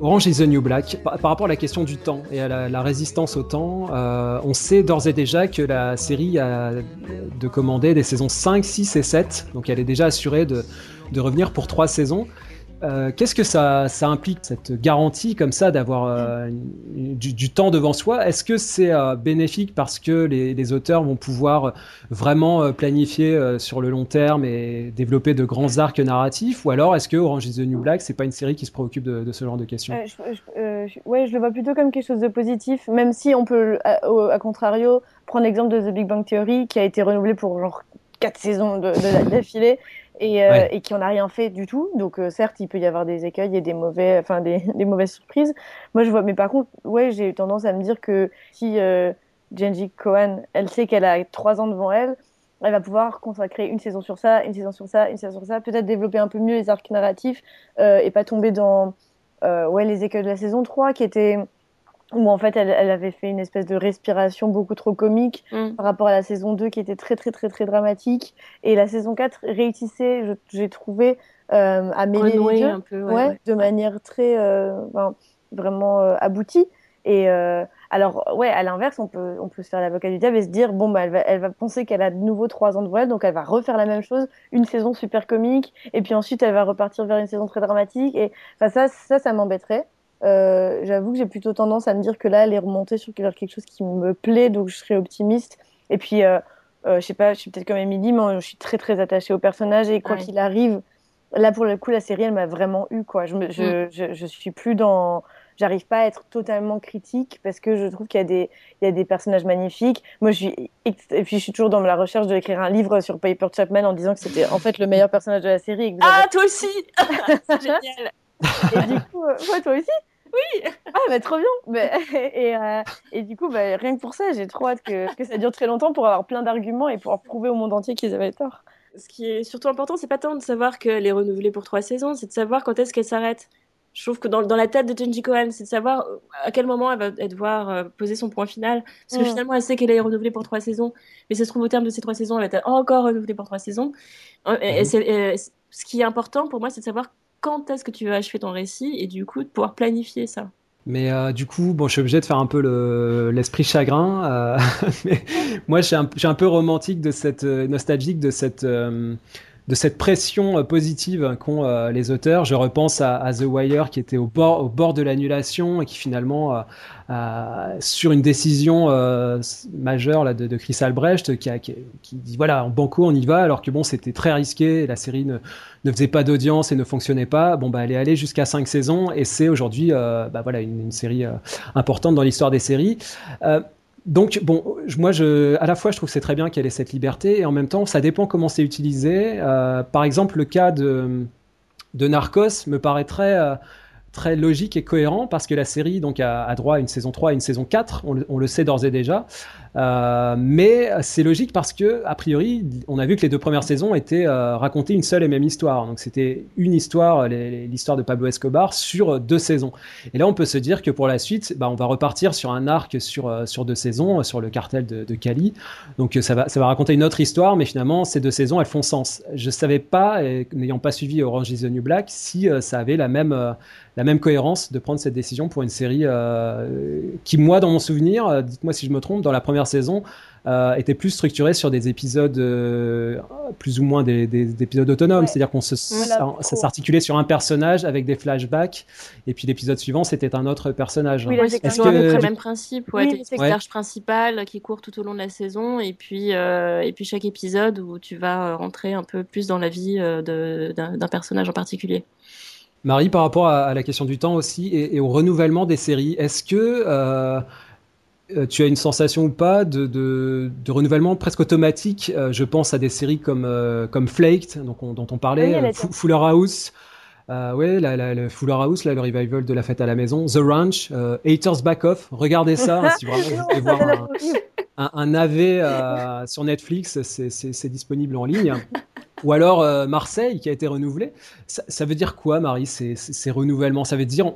Orange is the New Black. Par, rapport à la question du temps et à la, résistance au temps, euh, on sait d'ores et déjà que la série a de commander des saisons 5, 6 et 7. Donc elle est déjà assurée de, revenir pour trois saisons. Euh, Qu'est-ce que ça, implique, cette garantie comme ça d'avoir euh, du, temps devant soi? Est-ce que c'est euh, bénéfique parce que les, auteurs vont pouvoir vraiment planifier sur le long terme et développer de grands arcs narratifs? Ou alors est-ce que Orange is the New Black, c'est pas une série qui se préoccupe de, de ce genre de questions? Je, je- ouais, je le vois plutôt comme quelque chose de positif, même si on peut, à, contrario, prendre l'exemple de The Big Bang Theory, qui a été renouvelé pour genre quatre saisons de, de- d'affilée et, euh, Ouais. et qui en a rien fait du tout. Donc euh, certes, il peut y avoir des écueils et des mauvais, enfin des, des mauvaises surprises. Moi, je vois, mais par contre, ouais, j'ai eu tendance à me dire que si euh, Genji Cohen, elle sait qu'elle a trois ans devant elle. Elle va pouvoir consacrer une saison sur ça, une saison sur ça, une saison sur ça, peut-être développer un peu mieux les arcs narratifs euh, et pas tomber dans euh, ouais, les écueils de la saison 3 qui était où en fait elle, elle avait fait une espèce de respiration beaucoup trop comique Mm. par rapport à la saison 2 qui était très très très très dramatique. Et la saison 4 réussissait j'ai trouvé euh, à mêler les Renouer deux un peu, ouais, ouais, ouais. de manière très euh, ben, vraiment euh, aboutie. Et alors ouais à l'inverse on peut on peut se faire l'avocat du diable et se dire bon bah elle va elle va penser qu'elle a de nouveau trois ans devant elle donc elle va refaire la même chose une saison super comique et puis ensuite elle va repartir vers une saison très dramatique. Et enfin ça ça ça m'embêterait euh, j'avoue que j'ai plutôt tendance à me dire que là, elle est remontée sur quelque chose qui me plaît, donc je serais optimiste. Et puis, euh, euh, je sais pas, je suis peut-être comme Émilie, mais je suis très très attachée au personnage et quoi Ouais. qu'il arrive, là pour le coup, la série, elle m'a vraiment eu quoi. Je, me, je, je, je suis plus dans j'arrive pas à être totalement critique parce que je trouve qu'il y a des, il y a des personnages magnifiques. Moi, je suis, et puis je suis toujours dans la recherche de écrire un livre sur Piper Chapman en disant que c'était en fait le meilleur personnage de la série. et que vous Ah, avez- toi aussi génial et du coup, euh, ouais, toi aussi? Oui Ah, bah trop bien et, euh, et du coup, bah, rien que pour ça, j'ai trop hâte que, que ça dure très longtemps pour avoir plein d'arguments et pouvoir prouver au monde entier qu'ils avaient tort. Ce qui est surtout important, c'est pas tant de savoir qu'elle est renouvelée pour trois saisons, c'est de savoir quand est-ce qu'elle s'arrête. Je trouve que dans, dans la tête de Jenji Cohen, c'est de savoir euh, à quel moment elle va elle devoir euh, poser son point final. Parce que Mm. finalement, elle sait qu'elle est renouvelée pour trois saisons, mais ça se trouve au terme de ces trois saisons, elle va être encore renouvelée pour trois saisons. Et- et c'est- et ce qui est important pour moi, c'est de savoir quand est-ce que tu vas achever ton récit et du coup de pouvoir planifier ça. Mais euh, du coup, bon, je suis obligé de faire un peu le- l'esprit chagrin. euh, moi, je suis, un, peu romantique de cette euh, nostalgique de cette de cette pression euh, positive qu'ont euh, les auteurs. Je repense à, The Wire qui était au bord de l'annulation et qui finalement, euh, sur une décision majeure là, de, Chris Albrecht, qui, a, dit voilà, en banco, on y va, alors que bon, c'était très risqué. La série ne, faisait pas d'audience et ne fonctionnait pas. Bon, bah, elle est allée jusqu'à cinq saisons et c'est aujourd'hui, bah, voilà, une, série importante dans l'histoire des séries. Donc, bon, moi, je, à la fois, je trouve que c'est très bien qu'elle ait cette liberté et en même temps, ça dépend comment c'est utilisé. Euh, par exemple, le cas de, Narcos me paraît très, euh, très logique et cohérent parce que la série donc, a, droit à une saison 3 et une saison 4, on le, on le sait d'ores et déjà. Euh, mais c'est logique parce que, a priori, on a vu que les deux premières saisons étaient euh, racontées une seule et même histoire. Donc c'était une histoire, les- l'histoire de Pablo Escobar, sur deux saisons. Et là, on peut se dire que pour la suite, bah, on va repartir sur un arc sur, euh, sur deux saisons, euh, sur le cartel de, Cali. Donc euh, ça va, ça va raconter une autre histoire, mais finalement, ces deux saisons, elles font sens. Je savais pas, n'ayant pas suivi Orange is the New Black, si euh, ça avait la même, euh, la même cohérence de prendre cette décision pour une série euh, qui, moi, dans mon souvenir, euh, dites-moi si je me trompe, dans la première saison, euh, était plus structurée sur des épisodes euh, plus ou moins des, des- des épisodes autonomes, Ouais. c'est-à-dire qu'on se, Voilà, ça, s'articulait sur un personnage avec des flashbacks, et puis l'épisode suivant c'était un autre personnage. Oui, c'est toujours que- à peu près du- le même principe. Ouais, Oui, t'as une c'est Ouais. l'arche principale qui court tout au long de la saison, et puis, euh, et puis chaque épisode où tu vas rentrer un peu plus dans la vie euh, de- d'un personnage en particulier. Marie, par rapport à, à la question du temps aussi et, et au renouvellement des séries, est-ce que tu as une sensation ou pas de, de, de renouvellement presque automatique Euh, Je pense à des séries comme, euh, comme Flaked, donc on- dont on parlait, Oui, euh, Fuller House. Euh, ouais, la, la- le Fuller House, là, le revival de la fête à la maison, The Ranch, euh, Haters Back Off. Regardez ça hein, si vraiment vous voulez voir un, un, un AV euh, sur Netflix, c'est- disponible en ligne. Ou alors euh, Marseille qui a été renouvelé. Ça, ça veut dire quoi, Marie, ces, ces, ces renouvellements? Ça veut dire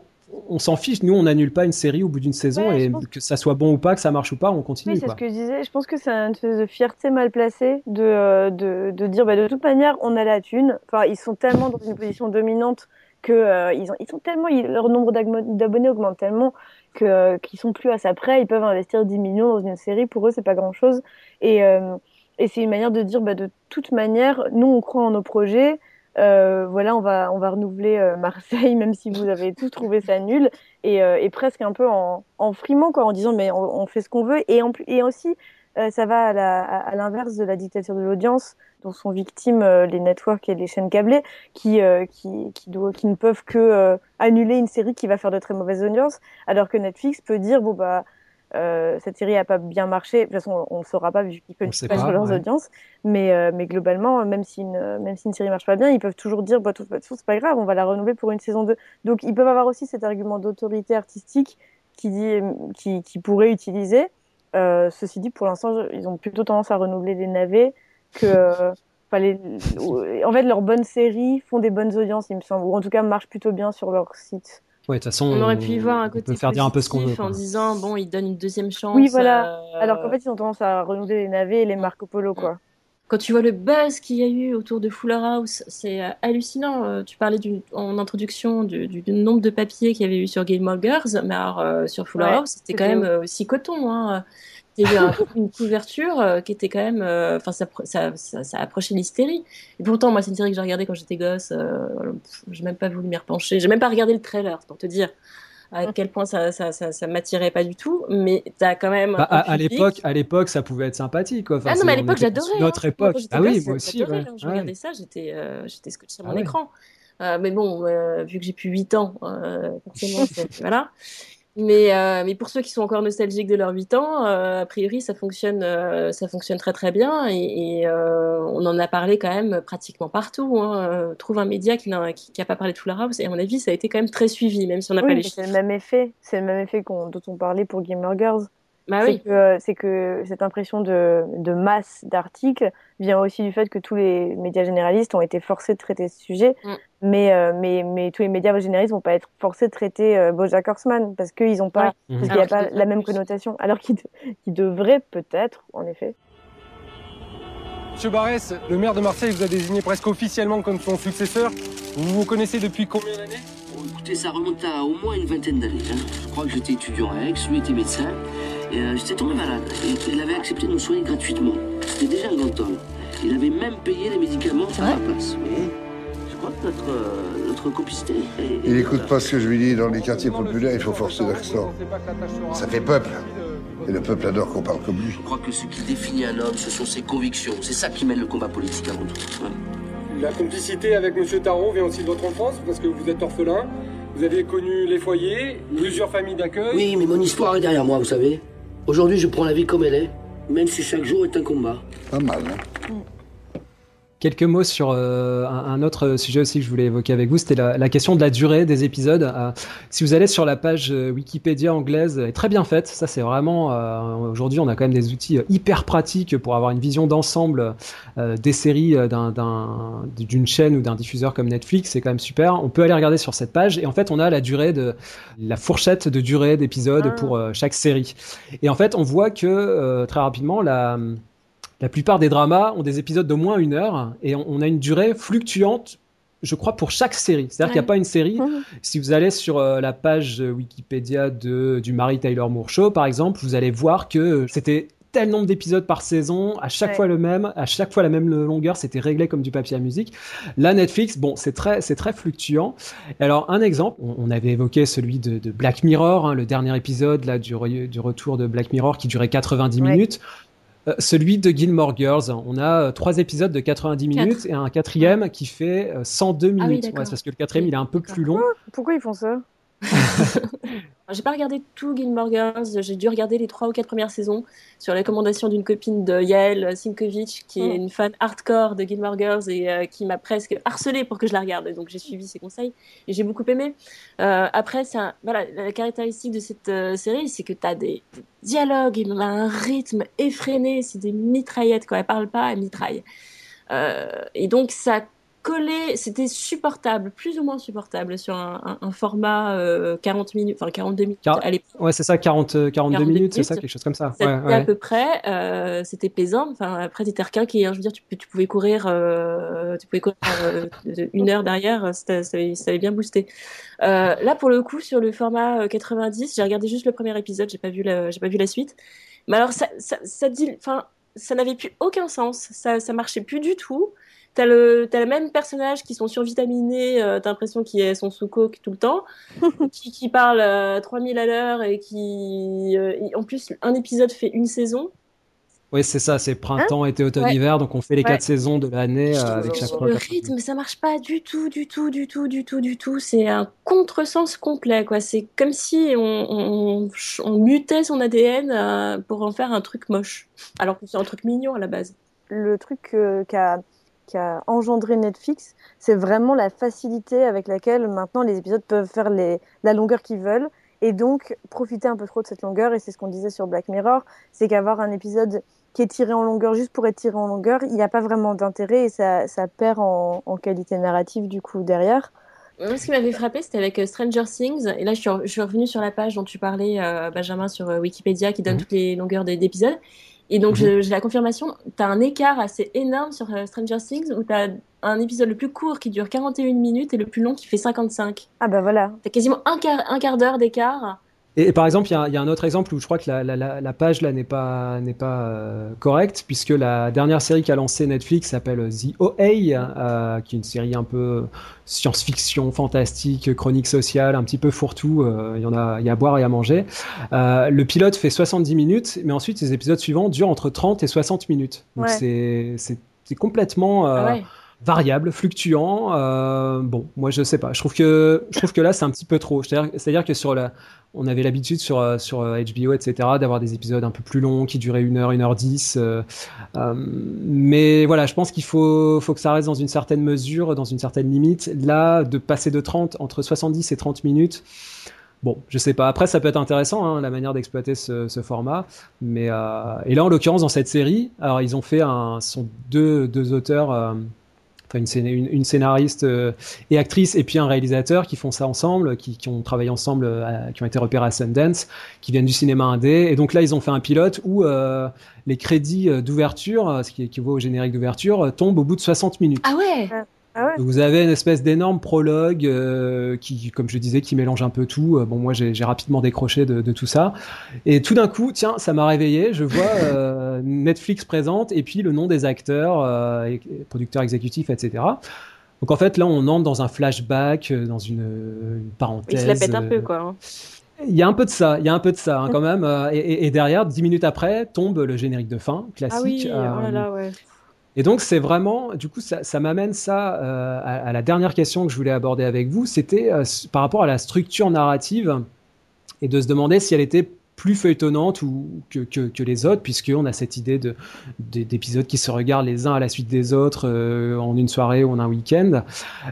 on, s'en fiche, nous on n'annule pas une série au bout d'une saison Ouais, et pense- que ça soit bon ou pas, que ça marche ou pas, on continue. Oui, c'est ce que je disais. Je pense que c'est une espèce de fierté mal placée de, euh, de, de dire bah, de toute manière, on a la thune. Enfin, ils sont tellement dans une position dominante que euh, ils, ont, ils sont tellement, ils- leur nombre d'abonnés augmente tellement que euh, qu'ils sont plus à ça près. Ils peuvent investir 10 millions dans une série. Pour eux, c'est pas grand chose. Et, euh, et c'est une manière de dire bah, de toute manière, nous, on croit en nos projets. Euh, voilà, on va, on va renouveler euh, Marseille, même si vous avez tous trouvé ça nul, et, euh, et presque un peu en, en frimant, quoi, en disant mais on, on fait ce qu'on veut, et, en, et aussi euh, ça va à l'inverse de la dictature de l'audience dont sont victimes les networks et les chaînes câblées, qui, qui, qui, doivent- qui ne peuvent que annuler une série qui va faire de très mauvaises audiences, alors que Netflix peut dire bon bah euh, cette série a pas bien marché. De toute façon, on ne saura pas vu qu'ils On connaissent pas, sur leurs ouais. audiences. Mais, euh, mais globalement, même si, une, même si une série marche pas bien, ils peuvent toujours dire bah, de toute façon, c'est pas grave, on va la renouveler pour une saison 2. Donc ils peuvent avoir aussi cet argument d'autorité artistique qui, dit, qui, qui pourrait utiliser. Euh, ceci dit, pour l'instant, ils ont plutôt tendance à renouveler les navets que. les- en fait, leurs bonnes séries font des bonnes audiences, il me semble, ou en tout cas marchent plutôt bien sur leur site. Ouais, de toute façon, On aurait pu y voir un on côté peut faire dire un peu ce qu'on veut. positif en disant bon, ils donnent une deuxième chance. Oui, voilà. euh, Alors qu'en fait, ils ont tendance à renouveler les navets et les Marco Polo, quoi. Quand tu vois le buzz qu'il y a eu autour de Fuller House, c'est euh, hallucinant. Euh, tu parlais du, en introduction du, du- du nombre de papiers qu'il y avait eu sur Gilmore Girls, mais alors euh, sur Fuller Ouais, House, c'était quand même aussi coton. Hein. Il y a eu un- une couverture euh, qui était quand même. euh, Enfin, ça, ça, ça, ça approchait l'hystérie. Et pourtant, moi, c'est une série que j'ai regardée quand j'étais gosse. Euh, j'ai même pas voulu m'y repencher. J'ai même pas regardé le trailer, pour te dire à quel point ça, ça, ça, ça m'attirait pas du tout. Mais t'as quand même. Bah, à, à l'époque, à l'époque, ça pouvait être sympathique. Quoi. Enfin, ah non, mais à l'époque, j'adorais. Notre hein. Époque. quand Ah oui, moi aussi. ouais. hein. Je regardais ça, j'étais euh, j'étais scotché sur Ah mon ouais. écran. Euh, mais bon, euh, vu que j'ai plus 8 ans, forcément, c'est- voilà. Mais, euh, mais pour ceux qui sont encore nostalgiques de leurs 8 ans, euh, a priori, ça fonctionne, euh, ça fonctionne très très bien. Et, et, on en a parlé quand même pratiquement partout. Hein. Trouve un média qui n'a qui, qui a pas parlé de Full House. Et à mon avis, ça a été quand même très suivi, même si on n'a Oui, pas les c'est chiffres. le même effet. C'est le même effet qu'on- dont on parlait pour Gamer Girls. Bah c'est oui. que, euh, c'est que cette impression de, de masse d'articles vient aussi du fait que tous les médias généralistes ont été forcés de traiter ce sujet, Mm. mais, euh, mais, mais tous les médias généralistes vont pas être forcés de traiter euh, BoJack Horseman parce qu'ils ont pas, Mhm. parce qu'il y Alors a pas la même connotation, alors qu'ils de- qu'ils devraient peut-être, en effet. Monsieur Barès, le maire de Marseille vous a désigné presque officiellement comme son successeur. Vous vous connaissez depuis combien d'années? Bon, écoutez, ça remonte à au moins une vingtaine d'années. hein. Je crois que j'étais étudiant à Aix, lui était médecin. Et euh, j'étais tombé malade. Et il avait accepté de me soigner gratuitement. C'était déjà un grand homme. Il avait même payé les médicaments à ma place. Je crois que notre, euh, notre complicité est... Il écoute pas ce que je lui dis. Dans les quartiers populaires, il faut forcer l'accent. Ça fait peuple. Et le peuple adore qu'on parle comme lui. Je crois que ce qui définit un homme, ce sont ses convictions. C'est ça qui mène le combat politique avant tout. hein. La complicité avec Monsieur Tarot vient aussi de votre enfance, parce que vous êtes orphelin. Vous avez connu les foyers, plusieurs familles d'accueil. Oui, mais mon histoire est derrière moi, vous savez. Aujourd'hui, je prends la vie comme elle est, même si chaque jour est un combat. Pas mal, hein Quelques mots sur euh, un, autre sujet aussi que je voulais évoquer avec vous, c'était la, la question de la durée des épisodes. Euh, si vous allez sur la page euh, Wikipédia anglaise, elle est très bien faite. Ça, c'est vraiment. euh, Aujourd'hui, on a quand même des outils euh, hyper pratiques pour avoir une vision d'ensemble euh, des séries d'un- d'un- d'une chaîne ou d'un diffuseur comme Netflix. C'est quand même super. On peut aller regarder sur cette page et en fait, on a la durée de la fourchette de durée d'épisodes Ah. pour chaque série. Et en fait, on voit que euh, très rapidement la la plupart des dramas ont des épisodes d'au moins une heure et on, on a une durée fluctuante, je crois, pour chaque série. C'est-à-dire qu'il n'y a pas une série. Si vous allez sur euh, la page euh, Wikipédia de, du Mary Taylor Moore Show, par exemple, vous allez voir que c'était tel nombre d'épisodes par saison, à chaque Ouais. fois le même, à chaque fois la même longueur, c'était réglé comme du papier à musique. Là, Netflix, bon, c'est très, c'est très fluctuant. Alors, un exemple, on, on avait évoqué celui de, de Black Mirror, hein, le dernier épisode là du, re- du retour de Black Mirror qui durait 90 Ouais. minutes. Euh, celui de Gilmore Girls, on a euh, trois épisodes de 90 minutes et un quatrième qui fait euh, 102 minutes. Ah oui, Ouais, d'accord. c'est parce que le quatrième, il est un peu plus long. Pourquoi ils font ça? J'ai pas regardé tout Gilmore Girls, j'ai dû regarder les trois ou quatre premières saisons sur la recommandation d'une copine de Yael Sinkovich, qui est Mm. une fan hardcore de Gilmore Girls et euh, qui m'a presque harcelée pour que je la regarde. Donc j'ai suivi ses conseils et j'ai beaucoup aimé. Euh, après, c'est un- voilà, la caractéristique de cette euh, série, c'est que tu as des, dialogues, il a un rythme effréné, c'est des mitraillettes, quoi. Elle parle pas, elle mitraille. Et donc ça collait, c'était supportable, plus ou moins supportable sur un, un- un format euh, 40 minutes, enfin 42 minutes Car- à l'époque. Ouais, c'est ça, 40, euh, 42 minutes, c'est ça, quelque chose comme ça. Ouais, à peu près, euh, c'était plaisant. Enfin, après, t'étais requinqué, hein. Je veux dire, tu, pouvais courir, euh, tu pouvais courir euh, de- une heure derrière, ça avait, ça avait bien boosté. Euh, là, pour le coup, sur le format euh, 90, j'ai regardé juste le premier épisode, j'ai pas vu la, j'ai pas vu la suite. Mais alors, ça, ça, ça dit, enfin, ça n'avait plus aucun sens. Ça, ça marchait plus du tout. T'as le, t'as le même personnage qui sont survitaminés, euh, t'as l'impression qu'ils sont sous coke tout le temps, qui, qui parle euh, 3000 à l'heure et qui, euh, et en plus, un épisode fait une saison. Oui, c'est ça, c'est printemps, été, automne, Ouais. hiver, donc on fait les Ouais. quatre saisons de l'année euh, avec chaque fois. Le rythme, ça marche pas du tout, du tout, du tout, du tout, du tout. C'est un contresens complet, quoi. C'est comme si on, on, on mutait son ADN euh, pour en faire un truc moche, alors que c'est un truc mignon à la base. le truc euh, qu'a qu'a engendré Netflix, c'est vraiment la facilité avec laquelle maintenant les épisodes peuvent faire les, la longueur qu'ils veulent et donc profiter un peu trop de cette longueur. Et c'est ce qu'on disait sur Black Mirror, c'est qu'avoir un épisode qui est tiré en longueur juste pour être tiré en longueur, il n'y a pas vraiment d'intérêt et ça, ça perd en, en qualité narrative du coup derrière. Moi, ce qui m'avait frappé, c'était avec euh, Stranger Things. Et là, je suis, je suis revenue sur la page dont tu parlais, euh, Benjamin, sur euh, Wikipédia, qui donne Mhm. toutes les longueurs des- d'épisodes. Et donc, Mhm. j'ai la confirmation, tu as un écart assez énorme sur euh, Stranger Things, où tu as un épisode le plus court qui dure 41 minutes et le plus long qui fait 55. Ah bah voilà. Tu quasiment un quart, un quart d'heure d'écart. Et, et par exemple, il y, a- il y a un autre exemple où je crois que la, la- la- la page là n'est pas, n'est pas euh, correcte, puisque la dernière série qu'a lancée Netflix s'appelle The OA, euh, qui est une série un peu science-fiction, fantastique, chronique sociale, un petit peu fourre-tout. euh, Il y en a, il y a à boire et à manger. Euh, le pilote fait 70 minutes, mais ensuite les épisodes suivants durent entre 30 et 60 minutes. Donc Ouais. c'est, c'est, c'est complètement. Ah ouais. Variable, fluctuant. Euh, bon, moi je sais pas. Je trouve que là c'est un petit peu trop. C'est-à-dire que sur la, on avait l'habitude sur euh, sur HBO etc d'avoir des épisodes un peu plus longs qui duraient une heure, une heure dix. Euh, mais voilà, je pense qu'il faut que ça reste dans une certaine mesure, dans une certaine limite. Là, de passer de 30 entre 70 et 30 minutes. Bon, je sais pas. Après, ça peut être intéressant hein, la manière d'exploiter ce, format. Mais euh, et là, en l'occurrence, dans cette série, alors ils ont fait un, sont deux auteurs. Euh, enfin une, une, une, scénariste euh, et actrice et puis un réalisateur qui font ça ensemble, qui, qui ont travaillé ensemble, à, qui ont été repérés à Sundance, qui viennent du cinéma indé. Et donc là, ils ont fait un pilote où euh, les crédits d'ouverture, ce qui équivaut au générique d'ouverture, tombent au bout de 60 minutes. Ah ouais ah vous avez une espèce d'énorme prologue euh, qui, comme je disais, qui mélange un peu tout. Euh, bon, moi, j'ai rapidement décroché de, de, tout ça. Et tout d'un coup, tiens, ça m'a réveillé. Je vois euh, Netflix présente et puis le nom des acteurs, euh, producteurs exécutifs, etc. Donc en fait, là, on entre dans un flashback, dans une, une parenthèse. Il se la pète un peu, quoi. Hein. Il y a un peu de ça, il y a un peu de ça hein, quand même. Et, et, derrière, dix minutes après, tombe le générique de fin classique. Ah oui, oh là là, ouais. Et donc c'est vraiment, du coup, ça, ça m'amène ça euh, à, à, la dernière question que je voulais aborder avec vous, c'était euh, par rapport à la structure narrative et de se demander si elle était plus feuilletonnante ou que, que, que les autres, puisqu'on a cette idée de d'épisodes qui se regardent les uns à la suite des autres euh, en une soirée ou en un week-end.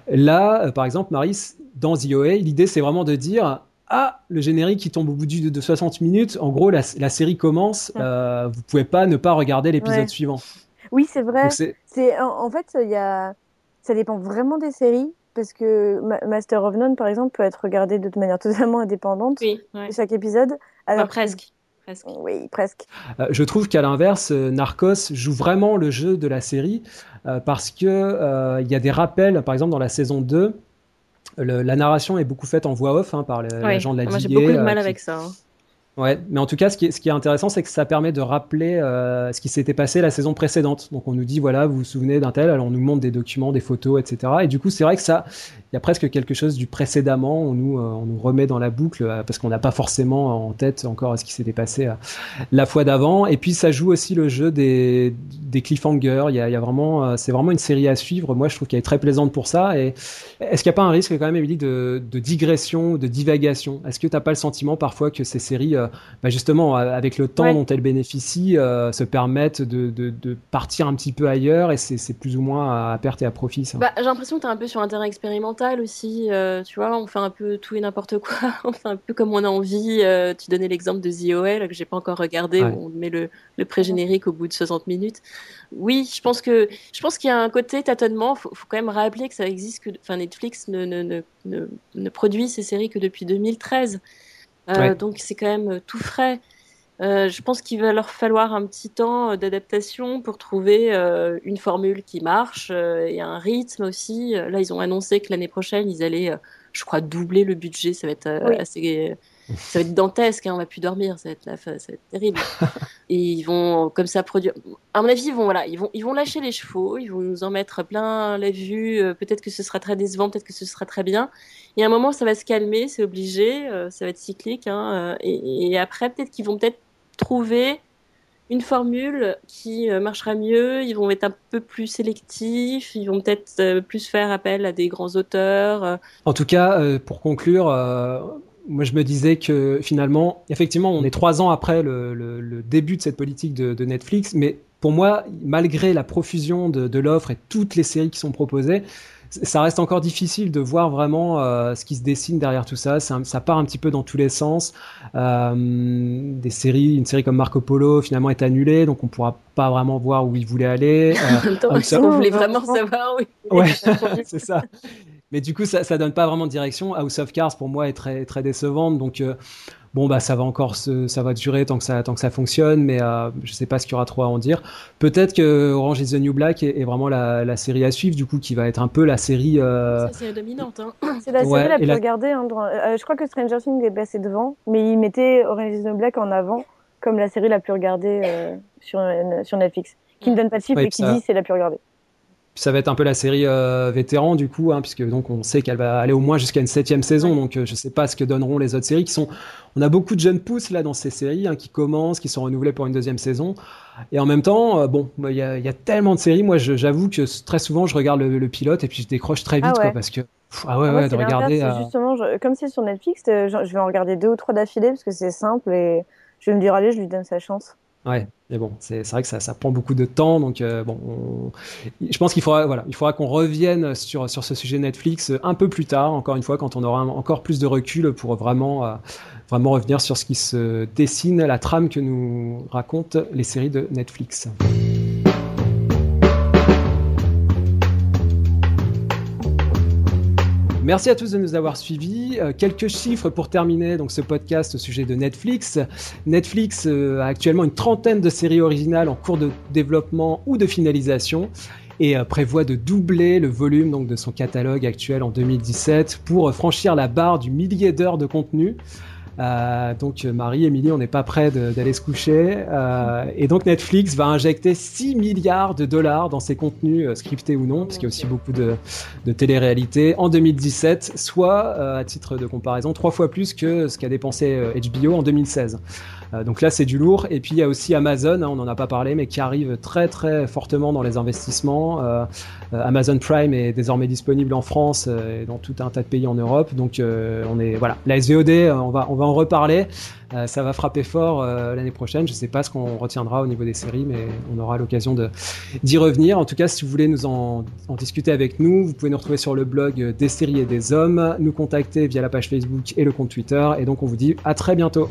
Là, par exemple, Maris, dans The OA, l'idée c'est vraiment de dire ah, le générique qui tombe au bout de, de 60 minutes, en gros, la, la série commence, euh, vous pouvez pas ne pas regarder l'épisode Ouais. suivant. Oui, c'est vrai. C'est- en, en fait, il y a, ça dépend vraiment des séries parce que Ma- Master of None, par exemple, peut être regardé de manière totalement indépendante Oui, ouais. chaque épisode. Alors Enfin, presque. presque. Oui, presque. Euh, je trouve qu'à l'inverse, euh, Narcos joue vraiment le jeu de la série euh, parce que euh, il y a des rappels, par exemple dans la saison 2, le- la narration est beaucoup faite en voix off hein, par l'agent de la Moi, j'ai beaucoup de euh, mal qui- avec ça. hein. Ouais, mais en tout cas, ce qui est, ce qui est intéressant, c'est que ça permet de rappeler euh, ce qui s'était passé la saison précédente. Donc, on nous dit, voilà, vous vous souvenez d'un tel, alors on nous montre des documents, des photos, etc. Et du coup, c'est vrai que ça, il y a presque quelque chose du précédemment. On nous, euh, on nous remet dans la boucle euh, parce qu'on n'a pas forcément en tête encore ce qui s'était passé euh, la fois d'avant. Et puis, ça joue aussi le jeu des, des cliffhangers. Il y a, y a vraiment, c'est vraiment une série à suivre. Moi, je trouve qu'elle est très plaisante pour ça. Et est-ce qu'il n'y a pas un risque quand même, Émilie, de, de digression, de divagation? Est-ce que tu n'as pas le sentiment parfois que ces séries, bah justement, avec le temps Ouais. dont elles bénéficient, euh, se permettent de, de, de partir un petit peu ailleurs et c'est plus ou moins à perte et à profit ça Bah, j'ai l'impression que tu es un peu sur un terrain expérimental aussi. euh, tu vois, on fait un peu tout et n'importe quoi. on fait un peu comme on a envie. euh, tu donnais l'exemple de The OL que j'ai pas encore regardé. Ouais. Où on met le, le pré-générique au bout de 60 minutes. Oui, je pense que je pense qu'il y a un côté tâtonnement. Faut, faut quand même rappeler que ça existe que, enfin, Netflix ne, ne, ne, ne, ne produit ces séries que depuis 2013. Euh, Ouais. Donc c'est quand même tout frais. Euh, je pense qu'il va leur falloir un petit temps euh, d'adaptation pour trouver euh, une formule qui marche euh, et un rythme aussi. Euh, Là, ils ont annoncé que l'année prochaine, ils allaient, euh, je crois, doubler le budget. Ça va être euh, Oui. assez, ça va être dantesque. Hein, on va plus dormir. Ça va être, la, ça va être terrible. et ils vont comme ça produire. À mon avis, ils vont voilà, ils vont, ils vont lâcher les chevaux. Ils vont nous en mettre plein la vue. Euh, peut-être que ce sera très décevant, peut-être que ce sera très bien. Il y a un moment, ça va se calmer, c'est obligé. euh, ça va être cyclique. Hein, euh, et, après, peut-être qu'ils vont peut-être trouver une formule qui euh, marchera mieux, ils vont être un peu plus sélectifs, ils vont peut-être plus faire appel à des grands auteurs. En tout cas, pour conclure, moi je me disais que finalement, effectivement, on est trois ans après le, début de cette politique de, Netflix, mais pour moi, malgré la profusion de, l'offre et toutes les séries qui sont proposées, ça reste encore difficile de voir vraiment euh, ce qui se dessine derrière tout ça. Ça part un petit peu dans tous les sens. Euh, des séries, une série comme Marco Polo finalement est annulée, donc on pourra pas vraiment voir où il voulait aller. Euh, En même temps, on voulait vraiment savoir, oui. Ouais, c'est ça. Mais du coup, ça, ça donne pas vraiment de direction. House of Cards, pour moi, est très, très décevante. Donc, euh, bon, bah, ça va encore se, ça va durer tant que ça, tant que ça fonctionne, mais euh, je sais pas ce qu'il y aura trop à en dire. Peut-être que Orange is the New Black est, est vraiment la, la série à suivre, du coup, qui va être un peu la série. euh, c'est dominante. Hein. C'est la série Ouais, la plus la- regardée. Hein, dans- euh, je crois que Stranger Things est passé devant, mais il mettait Orange is the Black en avant comme la série la plus regardée euh, sur, euh, sur Netflix. Qui ne donne pas de chiffre Ouais, et qui ça- dit c'est la plus regardée. Ça va être un peu la série euh, vétéran du coup, hein, puisque donc on sait qu'elle va aller au moins jusqu'à une septième saison. Donc euh, je sais pas ce que donneront les autres séries qui sont. On a beaucoup de jeunes pousses là dans ces séries hein, qui commencent, qui sont renouvelées pour une deuxième saison. Et en même temps, euh, bon, il y, a, y, a tellement de séries. Moi, j'avoue que très souvent, je regarde le, pilote et puis je décroche très vite, ah ouais. quoi, parce que ah ouais, ah ouais, de regarder. Justement, je, comme c'est sur Netflix, je vais en regarder deux ou trois d'affilée parce que c'est simple et je vais me dire allez, je lui donne sa chance. Ouais, mais bon, c'est vrai que ça, prend beaucoup de temps, donc euh, bon, on... je pense qu'il faudra, voilà, qu'on revienne sur, ce sujet Netflix un peu plus tard, encore une fois, quand on aura encore plus de recul pour euh, vraiment revenir sur ce qui se dessine, la trame que nous racontent les séries de Netflix. Merci à tous de nous avoir suivis. Euh, quelques chiffres pour terminer donc ce podcast au sujet de Netflix. Netflix euh, a actuellement une trentaine de séries originales en cours de développement ou de finalisation et euh, prévoit de doubler le volume donc de son catalogue actuel en 2017 pour franchir la barre du millier d'heures de contenu. Euh, donc Marie, Émilie, on n'est pas prêt d'aller se coucher. Euh, et donc Netflix va injecter 6 milliards de dollars dans ses contenus euh, scriptés ou non, parce qu'il y a aussi beaucoup de, de télé-réalité, en 2017, soit, euh, à titre de comparaison, trois fois plus que ce qu'a dépensé HBO en 2016. Euh, donc là, c'est du lourd. Et puis il y a aussi Amazon, hein, on n'en a pas parlé, mais qui arrive très très fortement dans les investissements. Euh, euh, Amazon Prime est désormais disponible en France et dans tout un tas de pays en Europe. Donc on est voilà, la SVOD, on va on va en reparler. ça va frapper fort l'année prochaine. Je ne sais pas ce qu'on retiendra au niveau des séries, mais on aura l'occasion d'y revenir. En tout cas, si vous voulez nous en, en, discuter avec nous, vous pouvez nous retrouver sur le blog des séries et des hommes, nous contacter via la page Facebook et le compte Twitter. Et donc, on vous dit à très bientôt.